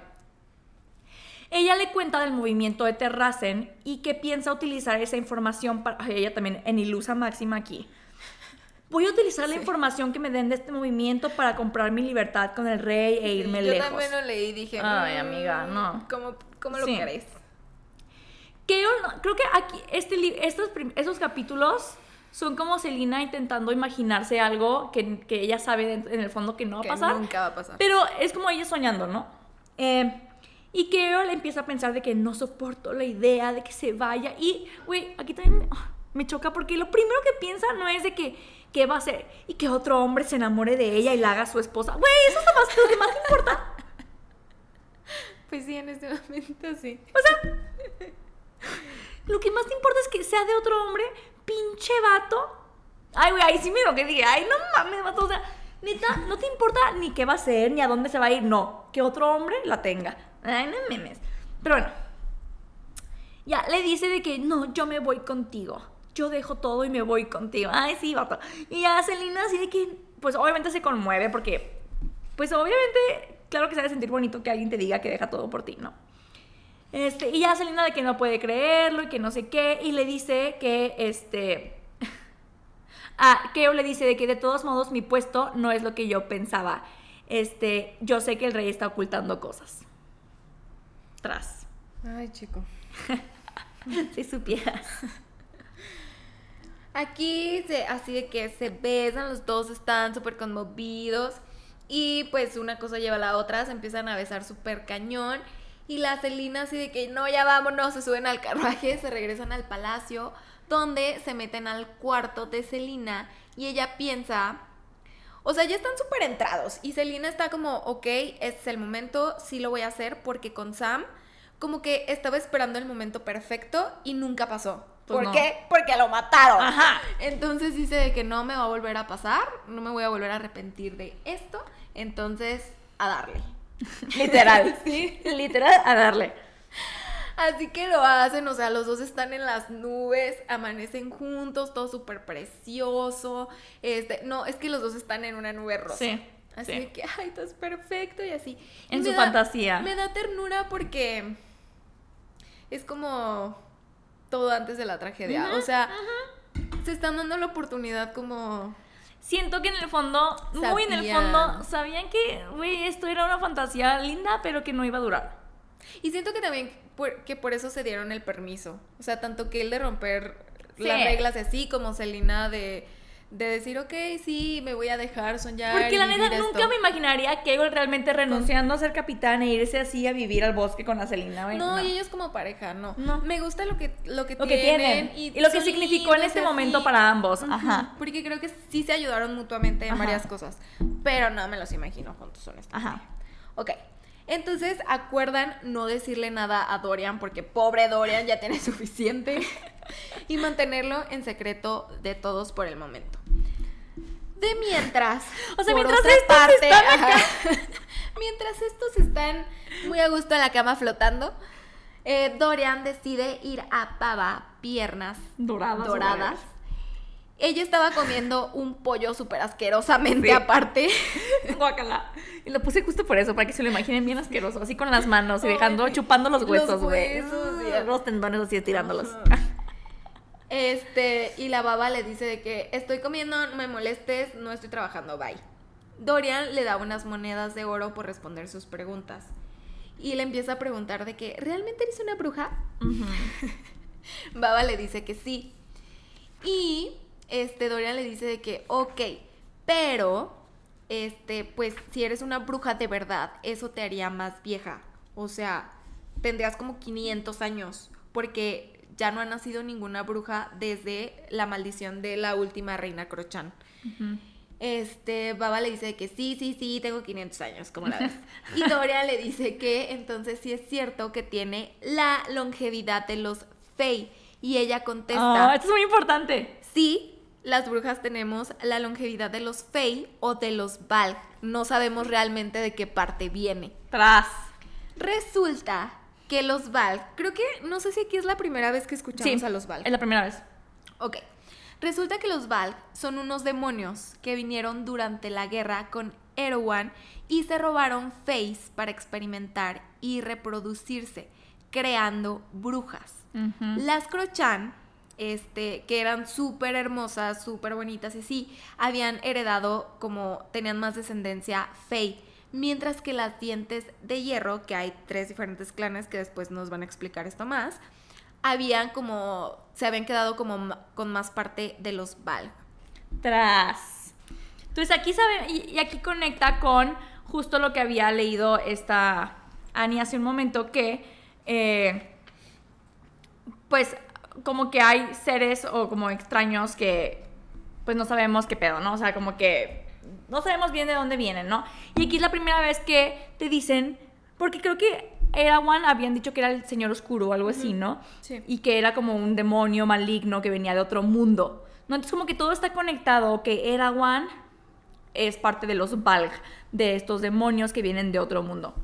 Ella le cuenta del movimiento de Terracen y que piensa utilizar esa información para... ay, Ella también en ilusa máxima aquí. Voy a utilizar la Sí. información que me den de este movimiento para comprar mi libertad con el rey e irme yo lejos. también lo leí y dije, Ay, "Mm, amiga, no". ¿Cómo, cómo lo Sí. yo no- creo que aquí, este, estos, estos capítulos son como Selina intentando imaginarse algo que, que ella sabe en el fondo que no va a Que pasar. nunca va a pasar. Pero es como ella soñando, ¿no? Eh, y que le empieza a pensar de que no soporto la idea de que se vaya. Y, güey, aquí también ah, me choca porque lo primero que piensa no es de que qué va a hacer y que otro hombre se enamore de ella y la haga su esposa. Güey, eso es lo, más, lo que más importa. Pues sí, en este momento sí. O sea, lo que más te importa es que sea de otro hombre, pinche vato. Ay, güey, ahí sí me lo que dije. Ay, no mames, vato. O sea, neta, no te importa ni qué va a hacer, ni a dónde se va a ir. No, que otro hombre la tenga. Ay, no memes. Pero bueno. Ya, le dice de que no, yo me voy contigo. Yo dejo todo y me voy contigo. Ay, sí, vato. Y ya Selena así de que, pues obviamente se conmueve porque, pues obviamente, claro que se debe sentir bonito que alguien te diga que deja todo por ti, ¿no? Este, y ya Selena de que no puede creerlo y que no sé qué, y le dice que, este, ah, Keo le dice de que de todos modos mi puesto no es lo que yo pensaba. Este, yo sé que el rey está ocultando cosas. Tras. Ay, chico. Si supieras. Aquí se, así de que se besan, los dos están súper conmovidos y pues una cosa lleva a la otra, se empiezan a besar súper cañón y la Celina así de que no, ya vámonos, se suben al carruaje, se regresan al palacio donde se meten al cuarto de Celina y ella piensa, o sea, ya están súper entrados y Celina está como, ok, este es el momento, sí lo voy a hacer porque con Sam como que estaba esperando el momento perfecto y nunca pasó. Pues ¿Por no. qué? Porque lo mataron. Ajá. Entonces dice de que no me va a volver a pasar, no me voy a volver a arrepentir de esto, entonces a darle. Literal. Sí. Literal a darle. Así que lo hacen, o sea, los dos están en las nubes, amanecen juntos, todo súper precioso. Este, no, es que los dos están en una nube rosa. Sí, Así sí. que, ay, todo es perfecto y así. En su da- fantasía. Me da ternura porque es como todo antes de la tragedia. O sea, se están dando la oportunidad como... Siento que en el fondo, muy en el fondo, sabían que, güey, esto era una fantasía linda, pero que no iba a durar. Y siento que también por- que por eso se dieron el permiso. O sea, tanto que él de romper Sí. las reglas así, como Selina de, de decir, ok, sí, me voy a dejar soñar. Porque la neta nunca esto". me imaginaría que realmente renunciando a ser capitán e irse así a vivir al bosque con la güey. No, y ellos como pareja, no. No. Me gusta lo que, lo que Lo que tienen. tienen. Y, lo que significó en este momento para ambos. Ajá. Porque creo que sí se ayudaron mutuamente en Ajá. varias cosas. Pero no me los imagino juntos, honestamente. Ajá. Ok. Entonces acuerdan no decirle nada a Dorian porque pobre Dorian ya tiene suficiente y mantenerlo en secreto de todos por el momento. De mientras, O sea, mientras estos parte, están ajá, mientras estos están muy a gusto en la cama flotando, eh, Dorian decide ir a Pava Piernas Doradas. doradas. Ella estaba comiendo un pollo súper asquerosamente Sí. aparte. Guácala. Y lo puse justo por eso, para que se lo imaginen bien asqueroso, así con las manos y dejando, chupando los huesos, güey. huesos. Los tendones así estirándolos. Este, y la baba le dice de que estoy comiendo, no me molestes, no estoy trabajando, bye. Dorian le da unas monedas de oro por responder sus preguntas. Y le empieza a preguntar de que, ¿realmente eres una bruja? Baba le dice que sí. Y este Dorian le dice de que, ok, pero este, pues si eres una bruja de verdad, eso te haría más vieja. O sea, tendrías como 500 años, porque ya no ha nacido ninguna bruja desde la maldición de la última reina Crochan. Este, Baba le dice que sí, sí, sí, tengo 500 años, como la ves. Y Doria le dice que entonces sí es cierto que tiene la longevidad de los Fey. Y ella contesta, Ah, esto es muy importante. sí, las brujas tenemos la longevidad de los Fey o de los Valg. No sabemos realmente de qué parte viene. Tras. Resulta que los Valg, creo que no sé si aquí es la primera vez que escuchamos Sí, a los Valg. Es la primera vez. Ok. Resulta que los Valg son unos demonios que vinieron durante la guerra con Erewhon y se robaron Face para experimentar y reproducirse, creando brujas. Las Crochan, este, que eran súper hermosas, súper bonitas y sí, habían heredado como tenían más descendencia Fey. Mientras que las dientes de hierro, que hay tres diferentes clanes que después nos van a explicar esto más, habían como, se habían quedado como con más parte de los Val. Tras. Entonces aquí sabe, y, y aquí conecta con justo lo que había leído esta Annie hace un momento, que eh, pues como que hay seres o como extraños que pues no sabemos qué pedo, ¿no? O sea, como que no sabemos bien de dónde vienen, ¿no? Y aquí es la primera vez que te dicen, porque creo que Erawan habían dicho que era el señor oscuro o algo así, ¿no? Sí. Y que era como un demonio maligno que venía de otro mundo. ¿no? Entonces como que todo está conectado, que Erawan es parte de los Valg, de estos demonios que vienen de otro mundo.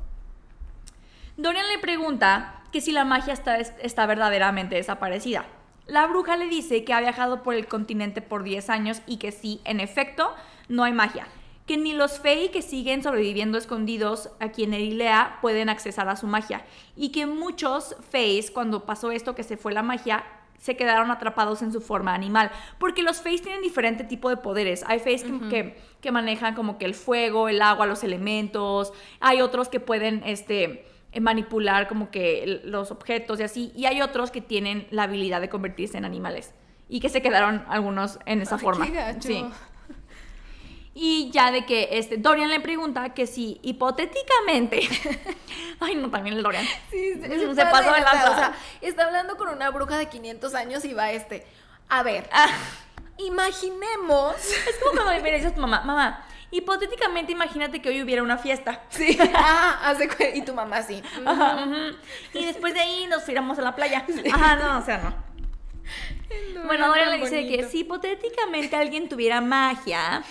Dorian le pregunta que si la magia está, está verdaderamente desaparecida. La bruja le dice que ha viajado por el continente por 10 años y que sí, en efecto, no hay magia. Que ni los Fey que siguen sobreviviendo escondidos aquí en Erilea pueden accesar a su magia. Y que muchos Feys, cuando pasó esto que se fue la magia, se quedaron atrapados en su forma animal. Porque los Feys tienen diferente tipo de poderes. Hay Feys que, que, que manejan como que el fuego, el agua, los elementos. Hay otros que pueden, este eh, manipular como que los objetos y así, y hay otros que tienen la habilidad de convertirse en animales y que se quedaron algunos en esa Ay, forma. Sí. Y ya de que este Dorian le pregunta que si hipotéticamente Ay, no, también el Dorian. Sí, Se se, pasó de lanza. O sea, está hablando con una bruja de 500 años y va este. A ver, Ah, imaginemos. es como cuando me dices a tu mamá, mamá, hipotéticamente imagínate que hoy hubiera una fiesta. Sí. Ah, hace y tu mamá sí. Ajá, ujú. Y después de ahí nos fuéramos a la playa. Ajá, no, o sea, no. Bueno, Dorian le dice que si hipotéticamente alguien tuviera magia,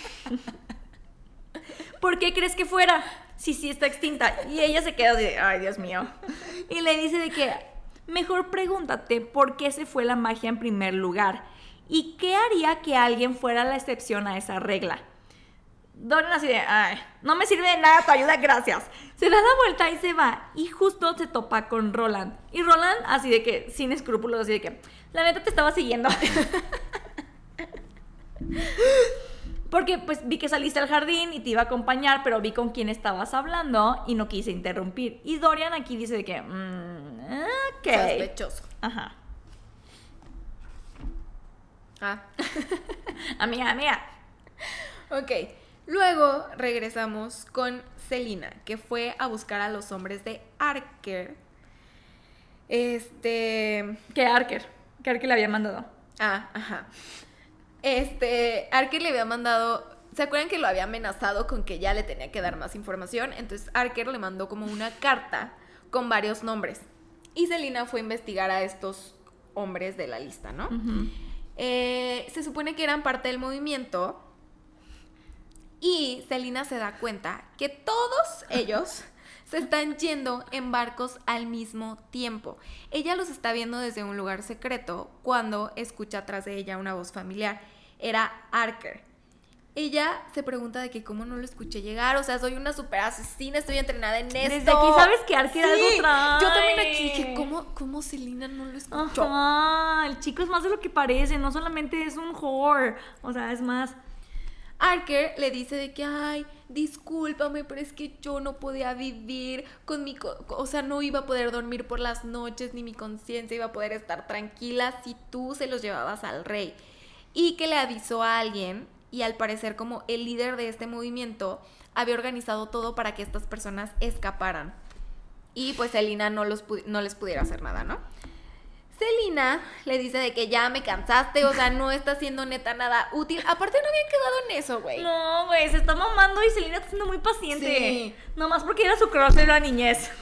¿por qué crees que fuera? Si sí está extinta. Y ella se queda de, ay, Dios mío. Y le dice de que, mejor pregúntate por qué se fue la magia en primer lugar. ¿Y qué haría que alguien fuera la excepción a esa regla? Dorian así de, ay, no me sirve de nada tu ayuda, gracias. Se da la vuelta y se va. Y justo se topa con Roland. Y Roland así de que, sin escrúpulos, así de que, la neta te estaba siguiendo. Porque pues vi que saliste al jardín y te iba a acompañar, pero vi con quién estabas hablando y no quise interrumpir. Y Dorian aquí dice de que, mm, ok. Sospechoso. Ajá. Ah. Amiga, amiga. Ok. Luego regresamos con Selina, que fue a buscar a los hombres de Arker. Este. Que Arker. Que Arker le había mandado. Ah, ajá. Este. Arker le había mandado. ¿Se acuerdan que lo había amenazado con que ya le tenía que dar más información? Entonces Arker le mandó como una carta con varios nombres. Y Selina fue a investigar a estos hombres de la lista, ¿no? Eh, se supone que eran parte del movimiento. Y Selina se da cuenta que todos ellos se están yendo en barcos al mismo tiempo. Ella los está viendo desde un lugar secreto cuando escucha atrás de ella una voz familiar. Era Arker. Ella se pregunta de que cómo no lo escuché llegar. O sea, soy una super asesina, estoy entrenada en esto. Desde aquí sabes que Arker algo trae. Yo también aquí dije, ¿cómo, cómo Selina no lo escuchó? Ajá, el chico es más de lo que parece, no solamente es un whore, o sea, es más. Arker le dice de que, ay, discúlpame, pero es que yo no podía vivir con mi... co- o sea, no iba a poder dormir por las noches, ni mi conciencia iba a poder estar tranquila si tú se los llevabas al rey. Y que le avisó a alguien, y al parecer como el líder de este movimiento, había organizado todo para que estas personas escaparan. Y pues Selina no, los no les pudiera hacer nada, ¿no? Selina le dice de que ya me cansaste, o sea, no está haciendo neta nada útil. Aparte no habían quedado en eso, güey. No, güey, se está mamando y Selena está siendo muy paciente. Sí. Nomás porque era su crush de la niñez.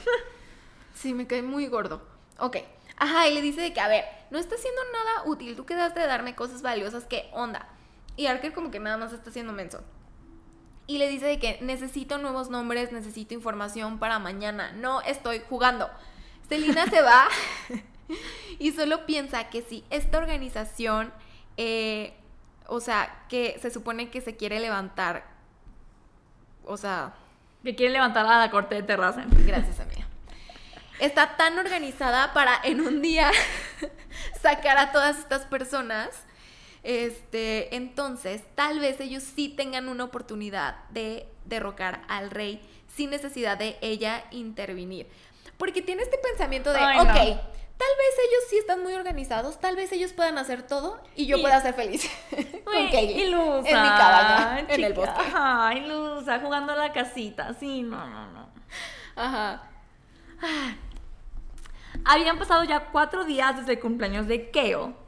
Sí, me cae muy gordo. Ok. Ajá, y le dice de que, a ver, no está haciendo nada útil. Tú quedaste de darme cosas valiosas. ¿Qué onda? Y Arker como que nada más está haciendo menso. Y le dice de que necesito nuevos nombres, necesito información para mañana. No estoy jugando. Selina se va y solo piensa que si esta organización, eh, o sea, que se supone que se quiere levantar, o sea... Que quiere levantar a la corte de terraza. Gracias, amiga. Está tan organizada para en un día sacar a todas estas personas este, entonces, tal vez ellos sí tengan una oportunidad de derrocar al rey sin necesidad de ella intervenir. Porque tiene este pensamiento de, ok, tal vez ellos sí están muy organizados, tal vez ellos puedan hacer todo y yo pueda ser feliz. con Ilusa, en mi cabaña, en el bosque. Ajá, ilusa, jugando a la casita. Sí, no, no, no. Ajá. Ah. Habían pasado ya cuatro días desde el cumpleaños de Keo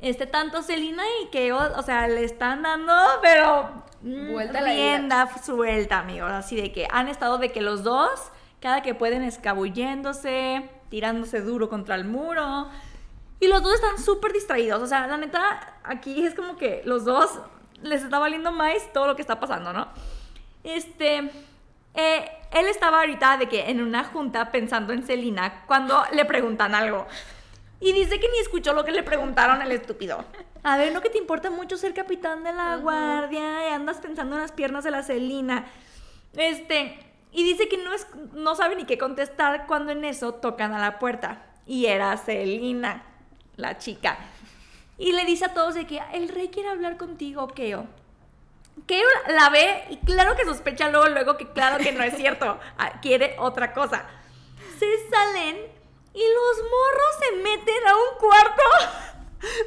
este, tanto Selina y que, o, sea, le están dando, pero mm, vuelta rienda suelta, amigos. Así de que han estado de que los dos, cada que pueden, escabulléndose, tirándose duro contra el muro. Y los dos están súper distraídos. O sea, la neta, aquí es como que los dos les está valiendo más todo lo que está pasando, ¿no? Este. Eh, él estaba ahorita de que en una junta pensando en Selina cuando le preguntan algo. Y dice que ni escuchó lo que le preguntaron el estúpido. A ver, ¿no que te importa mucho ser capitán de la guardia? Y andas pensando en las piernas de la Celina. Este, y dice que no, es, no sabe ni qué contestar cuando en eso tocan a la puerta. Y era Celina, la chica. Y le dice a todos de que el rey quiere hablar contigo, Keo. Keo la ve y claro que sospecha luego, luego que claro que no es cierto. Ah, quiere otra cosa. Se salen y los morros se meten a un cuarto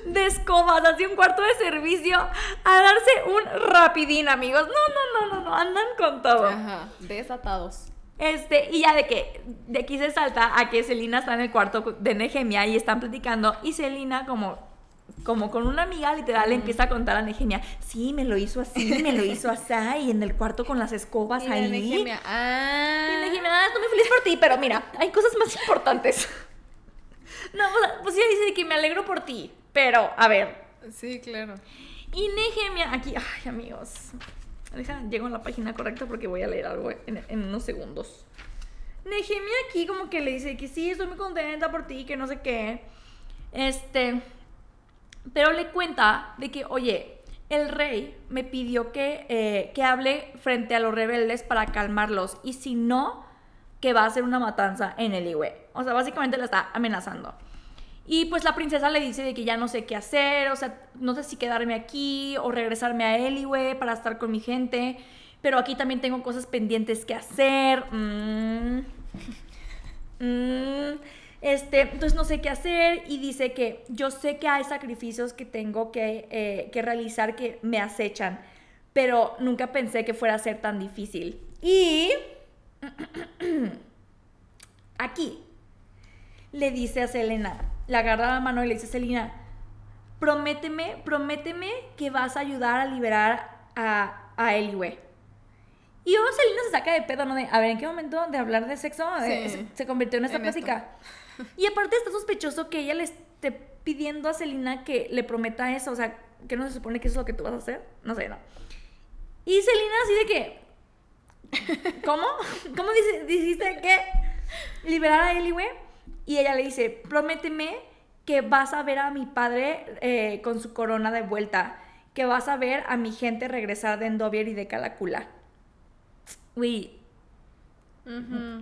de escobas, así un cuarto de servicio, a darse un rapidín, amigos. No, no, no, no, no, andan con todo. Ajá, desatados. Este, y ya de que de aquí se salta a que Selina está en el cuarto de Nehemia y están platicando y Selina como como con una amiga literal le empieza a contar a Nehemia, sí, me lo hizo así, me lo hizo así, y en el cuarto con las escobas ahí. Nehemia, ah. Y Nehemia, ah, estoy muy feliz por ti, pero mira, hay cosas más importantes. no, pues ella dice que me alegro por ti, pero, a ver. Sí, claro. Y Nehemia, aquí, ay, amigos, Deja, llego a la página correcta porque voy a leer algo en, en unos segundos. Nehemia aquí como que le dice que sí, estoy muy contenta por ti, que no sé qué. Este, pero le cuenta de que, oye, el rey me pidió que, eh, que hable frente a los rebeldes para calmarlos y si no, que va a hacer una matanza en el Iwe. O sea, básicamente la está amenazando. Y pues la princesa le dice de que ya no sé qué hacer, o sea, no sé si quedarme aquí o regresarme a Eliwe para estar con mi gente, pero aquí también tengo cosas pendientes que hacer. Mm. Mm. Este, entonces no sé qué hacer y dice que yo sé que hay sacrificios que tengo que, eh, que realizar que me acechan, pero nunca pensé que fuera a ser tan difícil. Y aquí le dice a Selena, le agarra la mano y le dice a Selena, prométeme, prométeme que vas a ayudar a liberar a, a Eliwe. Y luego Selena se saca de pedo, ¿no? De, a ver, ¿en qué momento de hablar de sexo se, convirtió en esta plática? Y aparte está sospechoso que ella le esté pidiendo a Selena que le prometa eso, o sea, que no se supone que eso es lo que tú vas a hacer. No sé, no. Y Selena así de que... ¿Cómo? ¿Cómo dice, dijiste que liberar a Eliwe? Y ella le dice, prométeme que vas a ver a mi padre eh, con su corona de vuelta, que vas a ver a mi gente regresar de Endovier y de Calacula. Uy,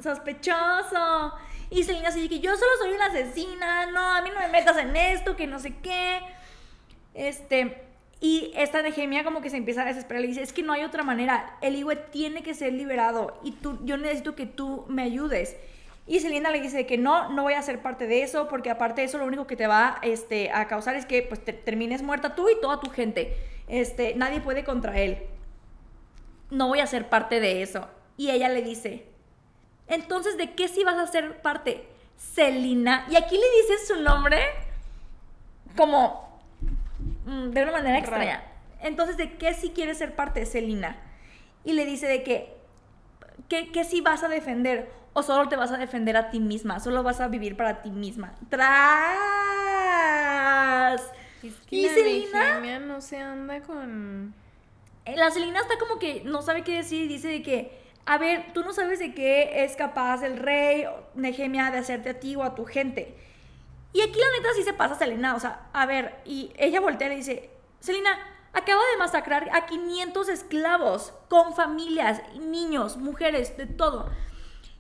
sospechoso. Y Selena así que yo solo soy una asesina, no, a mí no me metas en esto, que no sé qué. Este, y esta Nehemia como que se empieza a desesperar, le dice, es que no hay otra manera, el Iwe tiene que ser liberado y tú, yo necesito que tú me ayudes. Y Selena le dice que no, no voy a ser parte de eso, porque aparte de eso lo único que te va este, a causar es que pues, te, termines muerta tú y toda tu gente. Este, nadie puede contra él. No voy a ser parte de eso. Y ella le dice, entonces, ¿de qué sí vas a ser parte? Celina. Y aquí le dices su nombre como mm, de una manera extraña. Entonces, ¿de qué sí quieres ser parte? Celina. Y le dice de que, ¿qué, qué sí vas a defender? O solo te vas a defender a ti misma, solo vas a vivir para ti misma. Tras. Es que Y la Selena- no se anda con... Eh, La Selena está como que no sabe qué decir y dice de que, a ver, tú no sabes de qué es capaz el rey Nehemia de hacerte a ti o a tu gente. Y aquí la neta sí se pasa Selena, o sea, a ver, y ella voltea y le dice, Selena, acaba de masacrar a 500 esclavos con familias, niños, mujeres, de todo.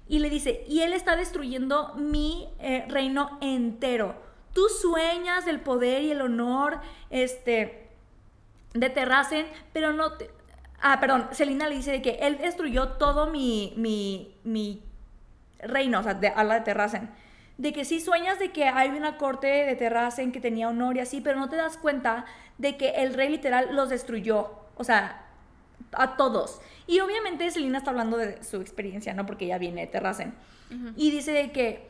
Y le dice, y él está destruyendo mi eh, reino entero. Tú sueñas del poder y el honor, este, de Terracen, pero no te... Ah, perdón, Selina le dice de que él destruyó todo mi, mi, mi reino, o sea, de, habla de Terracen. De que sí sueñas de que hay una corte de Terracen que tenía honor y así, pero no te das cuenta de que el rey literal los destruyó. O sea, a todos. Y obviamente Selina está hablando de su experiencia, ¿no? Porque ella viene de Terracen. Y dice de que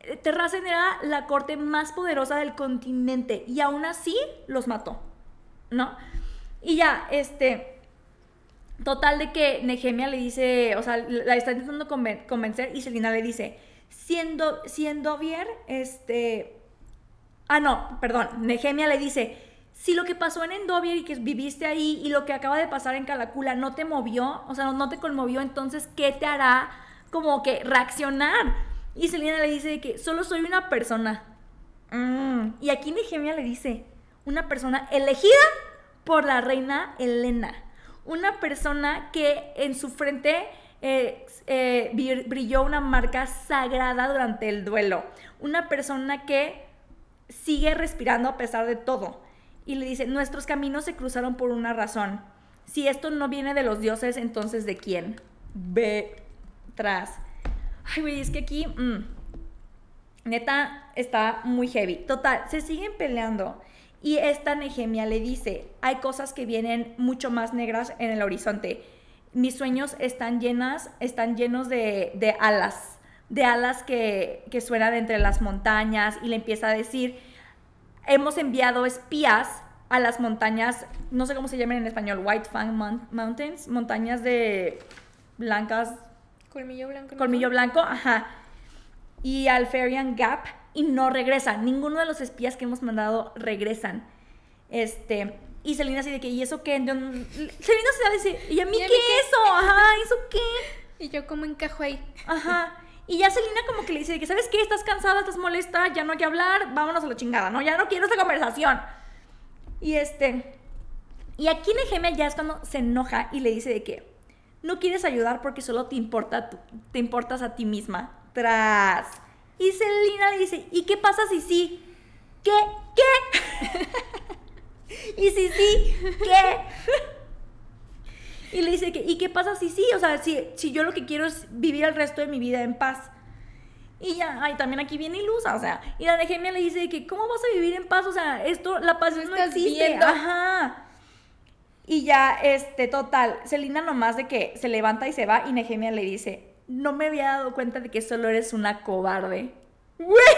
eh, Terracen era la corte más poderosa del continente y aún así los mató, ¿no? Y ya, este, total de que Nehemia le dice, o sea, la está intentando conven- convencer y Selina le dice, siendo, siendo bien, este, ah, no, perdón, Nehemia le dice, si lo que pasó en Endovier y que viviste ahí y lo que acaba de pasar en Calacula no te movió, o sea, no te conmovió, entonces, ¿qué te hará como que reaccionar? Y Selena le dice que solo soy una persona. Mm. Y aquí Nehemia le dice, una persona elegida por la reina Helena. Una persona que en su frente eh, eh, bri- brilló una marca sagrada durante el duelo. Una persona que sigue respirando a pesar de todo. Y le dice, nuestros caminos se cruzaron por una razón. Si esto no viene de los dioses, entonces ¿de quién? Ve tras. Ay, güey, es que aquí... mm, neta, está muy heavy. Total, se siguen peleando. Y esta Nehemia le dice, hay cosas que vienen mucho más negras en el horizonte. Mis sueños están llenas, están llenos de, de alas, de alas que, que suenan entre las montañas. Y le empieza a decir, hemos enviado espías a las montañas, no sé cómo se llaman en español, White Fang Mon- Mountains, montañas de blancas, Colmillo blanco. colmillo blanco, ajá, y al Ferian Gap y no regresan. Ninguno de los espías que hemos mandado regresan. Este, y Selina así de que, ¿y eso qué? Selina se da a decir, ¿y a mí ¿Y qué a mí qué? eso? Ajá, ¿eso qué? Y yo como encajo ahí. Ajá. Y ya Selina como que le dice que, ¿sabes qué? Estás cansada, estás molesta, ya no hay que hablar, vámonos a la chingada, ¿no? Ya no quiero esta conversación. Y este... Y aquí Nehemia ya es cuando se enoja y le dice de que no quieres ayudar porque solo te importa tú- te importas a ti misma. Tras. Y Selina le dice, ¿y qué pasa si sí? ¿Qué? ¿Qué? y si sí, ¿qué? Y le dice que, ¿y qué pasa si sí? O sea, si, si yo lo que quiero es vivir el resto de mi vida en paz. Y ya, ay, también aquí viene ilusa, o sea, y la Nehemia le dice que, ¿cómo vas a vivir en paz? O sea, esto, la paz no existe. viendo. Ajá. Y ya, este, total, Selina nomás de que se levanta y se va y Nehemia le dice, no me había dado cuenta de que solo eres una cobarde. ¡Güey!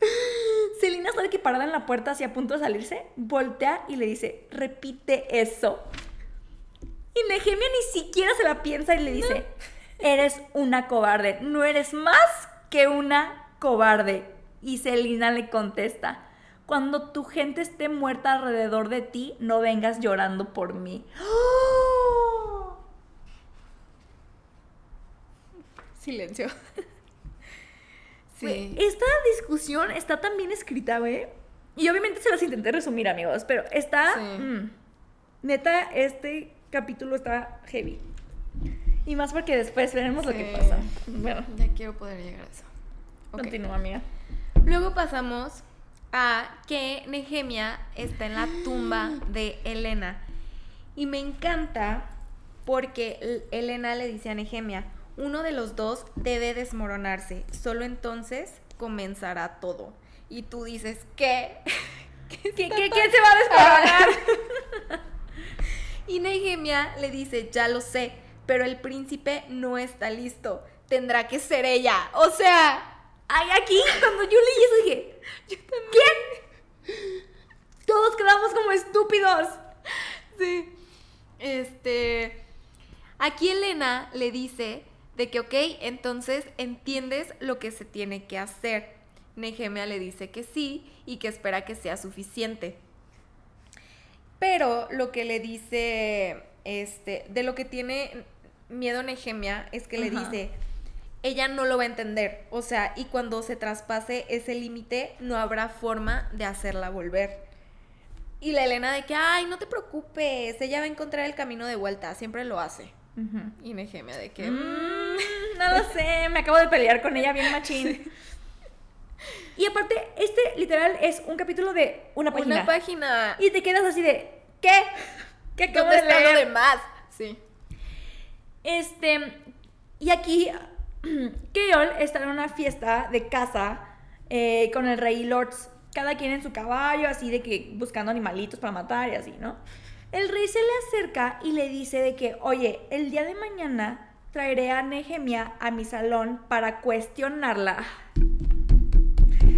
Selina sabe que parada en la puerta, así a punto de salirse, voltea y le dice, repite eso. Y Nehemia ni siquiera se la piensa y le dice, eres una cobarde, no eres más que una cobarde. Y Selina le contesta, cuando tu gente esté muerta alrededor de ti, no vengas llorando por mí. ¡Oh! Silencio. Sí. Esta discusión está tan bien escrita, güey. Y obviamente se las intenté resumir, amigos, pero está... Sí. mm, neta, este capítulo está heavy. Y más porque después veremos lo que pasa. Bueno, Ya quiero poder llegar a eso. Continúa, amiga. Luego pasamos a que Nehemia está en la tumba de Elena. Y me encanta porque Elena le dice a Nehemia, uno de los dos debe desmoronarse, solo entonces comenzará todo. Y tú dices, ¿qué? ¿Qué, qué, qué se va a desmoronar? Y Nehemia le dice, ya lo sé, pero el príncipe no está listo. Tendrá que ser ella. O sea, Ay, aquí, cuando yo leí eso dije, ¿quién? Todos quedamos como estúpidos. Sí. Este. Aquí Elena le dice de que, ok, entonces entiendes lo que se tiene que hacer. Nehemia le dice que sí y que espera que sea suficiente. Pero lo que le dice, este, de lo que tiene miedo Nehemia es que le dice, ella no lo va a entender. O sea, y cuando se traspase ese límite, no habrá forma de hacerla volver. Y la Elena de que, ay, no te preocupes, ella va a encontrar el camino de vuelta, siempre lo hace. Y Nehemia de que, Mm, no lo sé, me acabo de pelear con ella bien machín. Y aparte, este literal es un capítulo de una página. una página. Y te quedas así de, ¿qué? ¿Qué acabo ¿Dónde de está lo leer? demás? Sí. Este, y aquí, Keol está en una fiesta de casa eh, con el rey Lords, cada quien en su caballo, así de que buscando animalitos para matar y así, ¿no? El rey se le acerca y le dice de que, oye, el día de mañana traeré a Nehemia a mi salón para cuestionarla.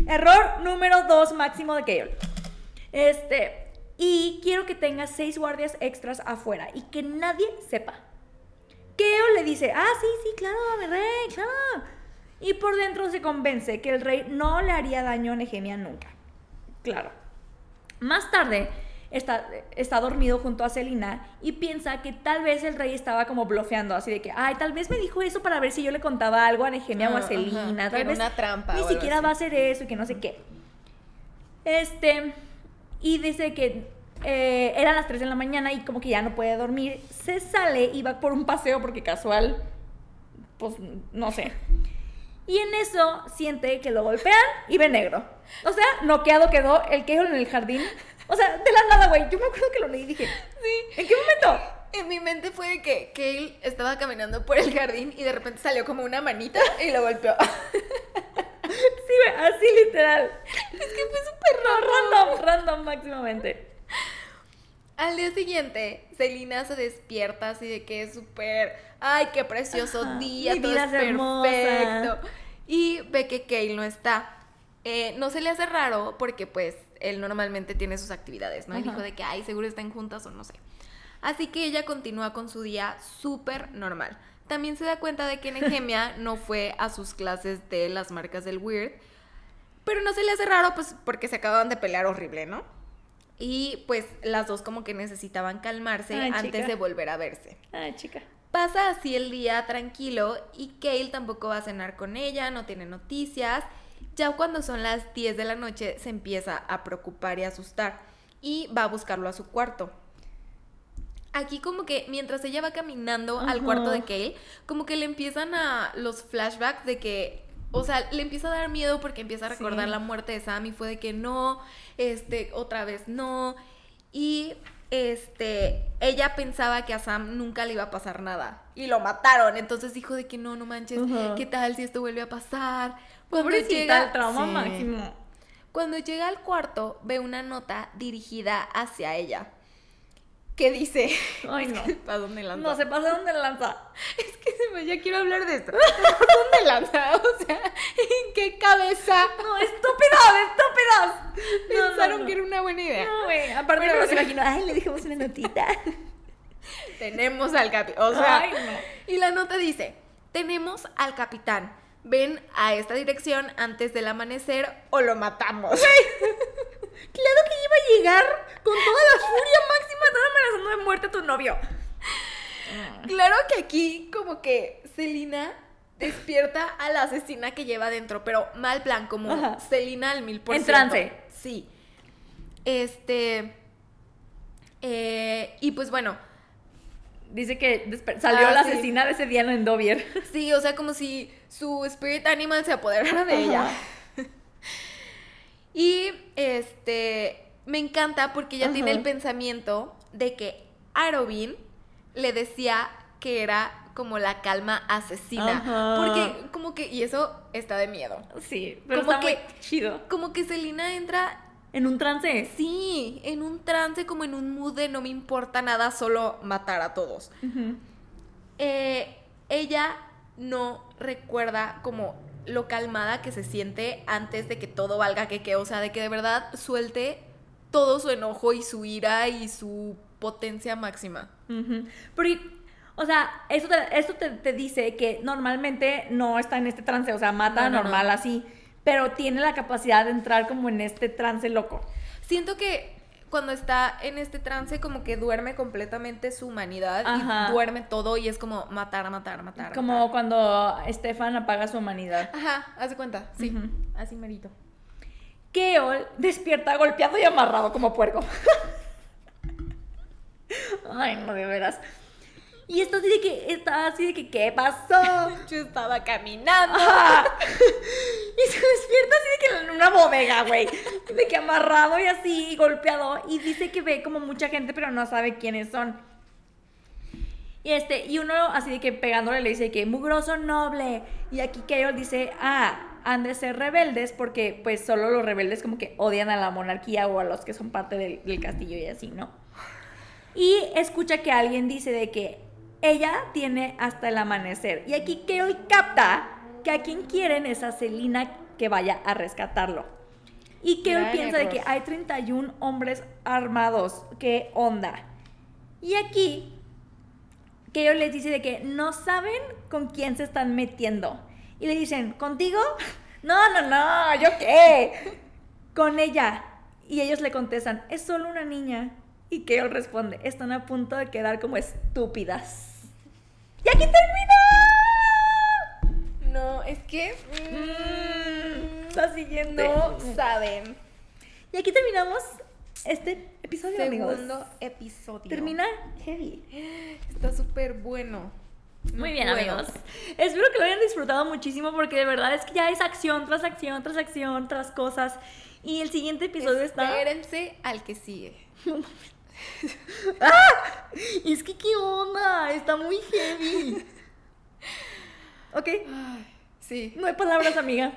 Error número dos máximo de Keol. Este, y quiero que tengas seis guardias extras afuera y que nadie sepa. Keo le dice, ah, sí, sí, claro, mi rey, claro. Y por dentro se convence que el rey no le haría daño a Nehemia nunca. Claro. Más tarde, está, está dormido junto a Selina y piensa que tal vez el rey estaba como blofeando, así de que, ay, tal vez me dijo eso para ver si yo le contaba algo a Nehemia o Ah, a ajá, Selina. Tal vez una trampa ni o siquiera va a hacer eso y que no sé qué. Este, y dice que eh, eran las 3 de la mañana y como que ya no puede dormir. Se sale y va por un paseo porque casual, pues no sé. Y en eso siente que lo golpean y ve negro. O sea, noqueado quedó el quejo en el jardín. O sea, de la nada, güey. Yo me acuerdo que lo leí y dije, Sí. ¿en qué momento? En mi mente fue de que Kale estaba caminando por el jardín y de repente salió como una manita y lo golpeó. Sí, güey, así literal. es que fue súper No, random, random máximamente. Al día siguiente, Celina se despierta así de que es súper, ay, qué precioso Ajá, día, todo es perfecto. Y ve que Kale no está. Eh, no se le hace raro porque pues él normalmente tiene sus actividades, ¿no? Y dijo de que, ay, seguro están juntas o no sé. Así que ella continúa con su día súper normal. También se da cuenta de que Nehemia no fue a sus clases de las marcas del Weird. Pero no se le hace raro, pues, porque se acababan de pelear horrible, ¿no? Y pues las dos como que necesitaban calmarse Ay, antes chica. de volver a verse. Ay, chica. Pasa así el día tranquilo y Kale tampoco va a cenar con ella, no tiene noticias. Ya cuando son las 10 de la noche se empieza a preocupar y asustar y va a buscarlo a su cuarto. Aquí como que mientras ella va caminando al cuarto de Kale, como que le empiezan a los flashbacks de que, o sea, le empieza a dar miedo porque empieza a recordar Sí. la muerte de Sam y fue de que no, este, otra vez no. Y este, ella pensaba que a Sam nunca le iba a pasar nada y lo mataron, entonces dijo de que no, no manches. ¿qué tal si esto vuelve a pasar? Cuando Pobrecita, llega- el trauma Sí. máximo. Cuando llega al cuarto, ve una nota dirigida hacia ella. Que dice. Ay, no. ¿Para dónde lanza? No se pasaron de lanza. Es que se me, ya quiero hablar de esto. ¿Para dónde lanza? O sea, ¿en qué cabeza No, estúpidos, estúpidos. No, pensaron no, no. que era una buena idea? No, güey. Aparte me los imagino. Ay, le dijimos una notita. Tenemos al capitán. O sea, Ay, no. y la nota dice: Tenemos al capitán. Ven a esta dirección antes del amanecer o lo matamos. Claro que iba a llegar con toda la furia máxima. Están amenazando de muerte a tu novio. Claro que aquí, como que Celina despierta a la asesina que lleva adentro, pero mal plan, como Ajá. Celina al mil por En ciento. trance. Sí. Este. eh, y pues bueno, Dice que salió Ah, la sí. asesina de ese día en Dovier. sí, o sea, como si su spirit animal se apoderara de ella. Y este. Me encanta porque ella tiene el pensamiento de que Arobin le decía que era como la calma asesina. Ajá. Porque, como que. Y eso está de miedo. Sí, pero Como está que- muy chido. Como que Selina entra En un trance. Sí, en un trance, como en un mood de no me importa nada, solo matar a todos. Eh, ella no recuerda como lo calmada que se siente antes de que todo valga que que, o sea, de que de verdad suelte todo su enojo y su ira y su potencia máxima. Pero, o sea, eso te, esto te, te dice que normalmente no está en este trance, o sea, mata No, no, normal no. así. Pero tiene la capacidad de entrar como en este trance loco. Siento que cuando está en este trance como que duerme completamente su humanidad Ajá. y duerme todo y es como matar, matar, matar. Como matar. cuando Stefan apaga su humanidad. Ajá, haz de cuenta, sí, Ujú. así merito. Keol despierta golpeado y amarrado como puerco. Ay, no, de veras. Y está así de que, está así de que, ¿qué pasó? Yo estaba caminando. Y se despierta así de que en una bodega, güey. De que amarrado y así, golpeado. Y dice que ve como mucha gente, pero no sabe quiénes son. Y este, y uno así de que pegándole le dice que mugroso noble. Y aquí Keol dice, ah, han de ser rebeldes porque pues solo los rebeldes como que odian a la monarquía o a los que son parte del, del castillo y así, ¿no? Y escucha que alguien dice de que ella tiene hasta el amanecer. Y aquí Keol capta que a quien quieren es a Selina que vaya a rescatarlo. Y Keol Gran piensa de que hay 31 hombres armados. ¿Qué onda? Y aquí Keol les dice de que no saben con quién se están metiendo. Y le dicen, ¿contigo? No, no, no, ¿yo qué? Con ella. Y ellos le contestan, es solo una niña. Y Keol responde, están a punto de quedar como estúpidas. ¡Y aquí termina! No, es que Mm, Está siguiendo. no saben. Y aquí terminamos este episodio, amigos. Segundo episodio. Termina heavy. Está súper bueno. No Muy bien, amigos. Espero que lo hayan disfrutado muchísimo porque de verdad es que ya es acción tras acción, tras acción, tras cosas. Y el siguiente episodio está. Espérense al que sigue. Es que, ¿qué onda? Está muy heavy. Ok, Ay, sí. no hay palabras, amiga.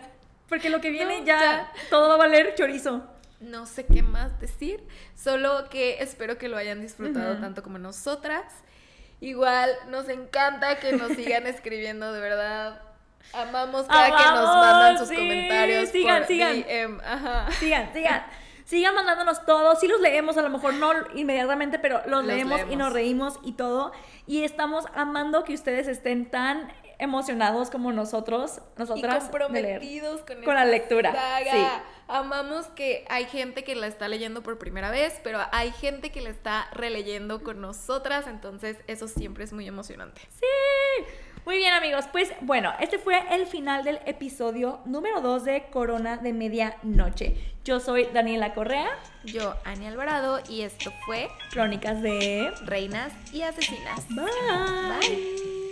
Porque lo que viene No, ya, ya. todo va a valer chorizo. No sé qué más decir, solo que espero que lo hayan disfrutado tanto como nosotras. Igual nos encanta que nos sigan escribiendo, de verdad. Amamos cada que nos mandan sus sí, comentarios. sigan, por sigan. DM, ajá. Sigan, sigan. Sigan mandándonos todo. Sí los leemos, a lo mejor no inmediatamente, pero los, Los leemos, y nos reímos y todo. Y estamos amando que ustedes estén tan emocionados como nosotros, nosotras, comprometidos con, Con la lectura, saga. sí. Amamos que hay gente que la está leyendo por primera vez, pero hay gente que la está releyendo con nosotras, entonces eso siempre es muy emocionante. Sí. Muy bien, amigos. Pues bueno, este fue el final del episodio número 2 de Corona de Medianoche. Yo soy Daniela Correa, Yo, Ani Alvarado, y esto fue Crónicas de... Reinas y Asesinas. Bye. Bye.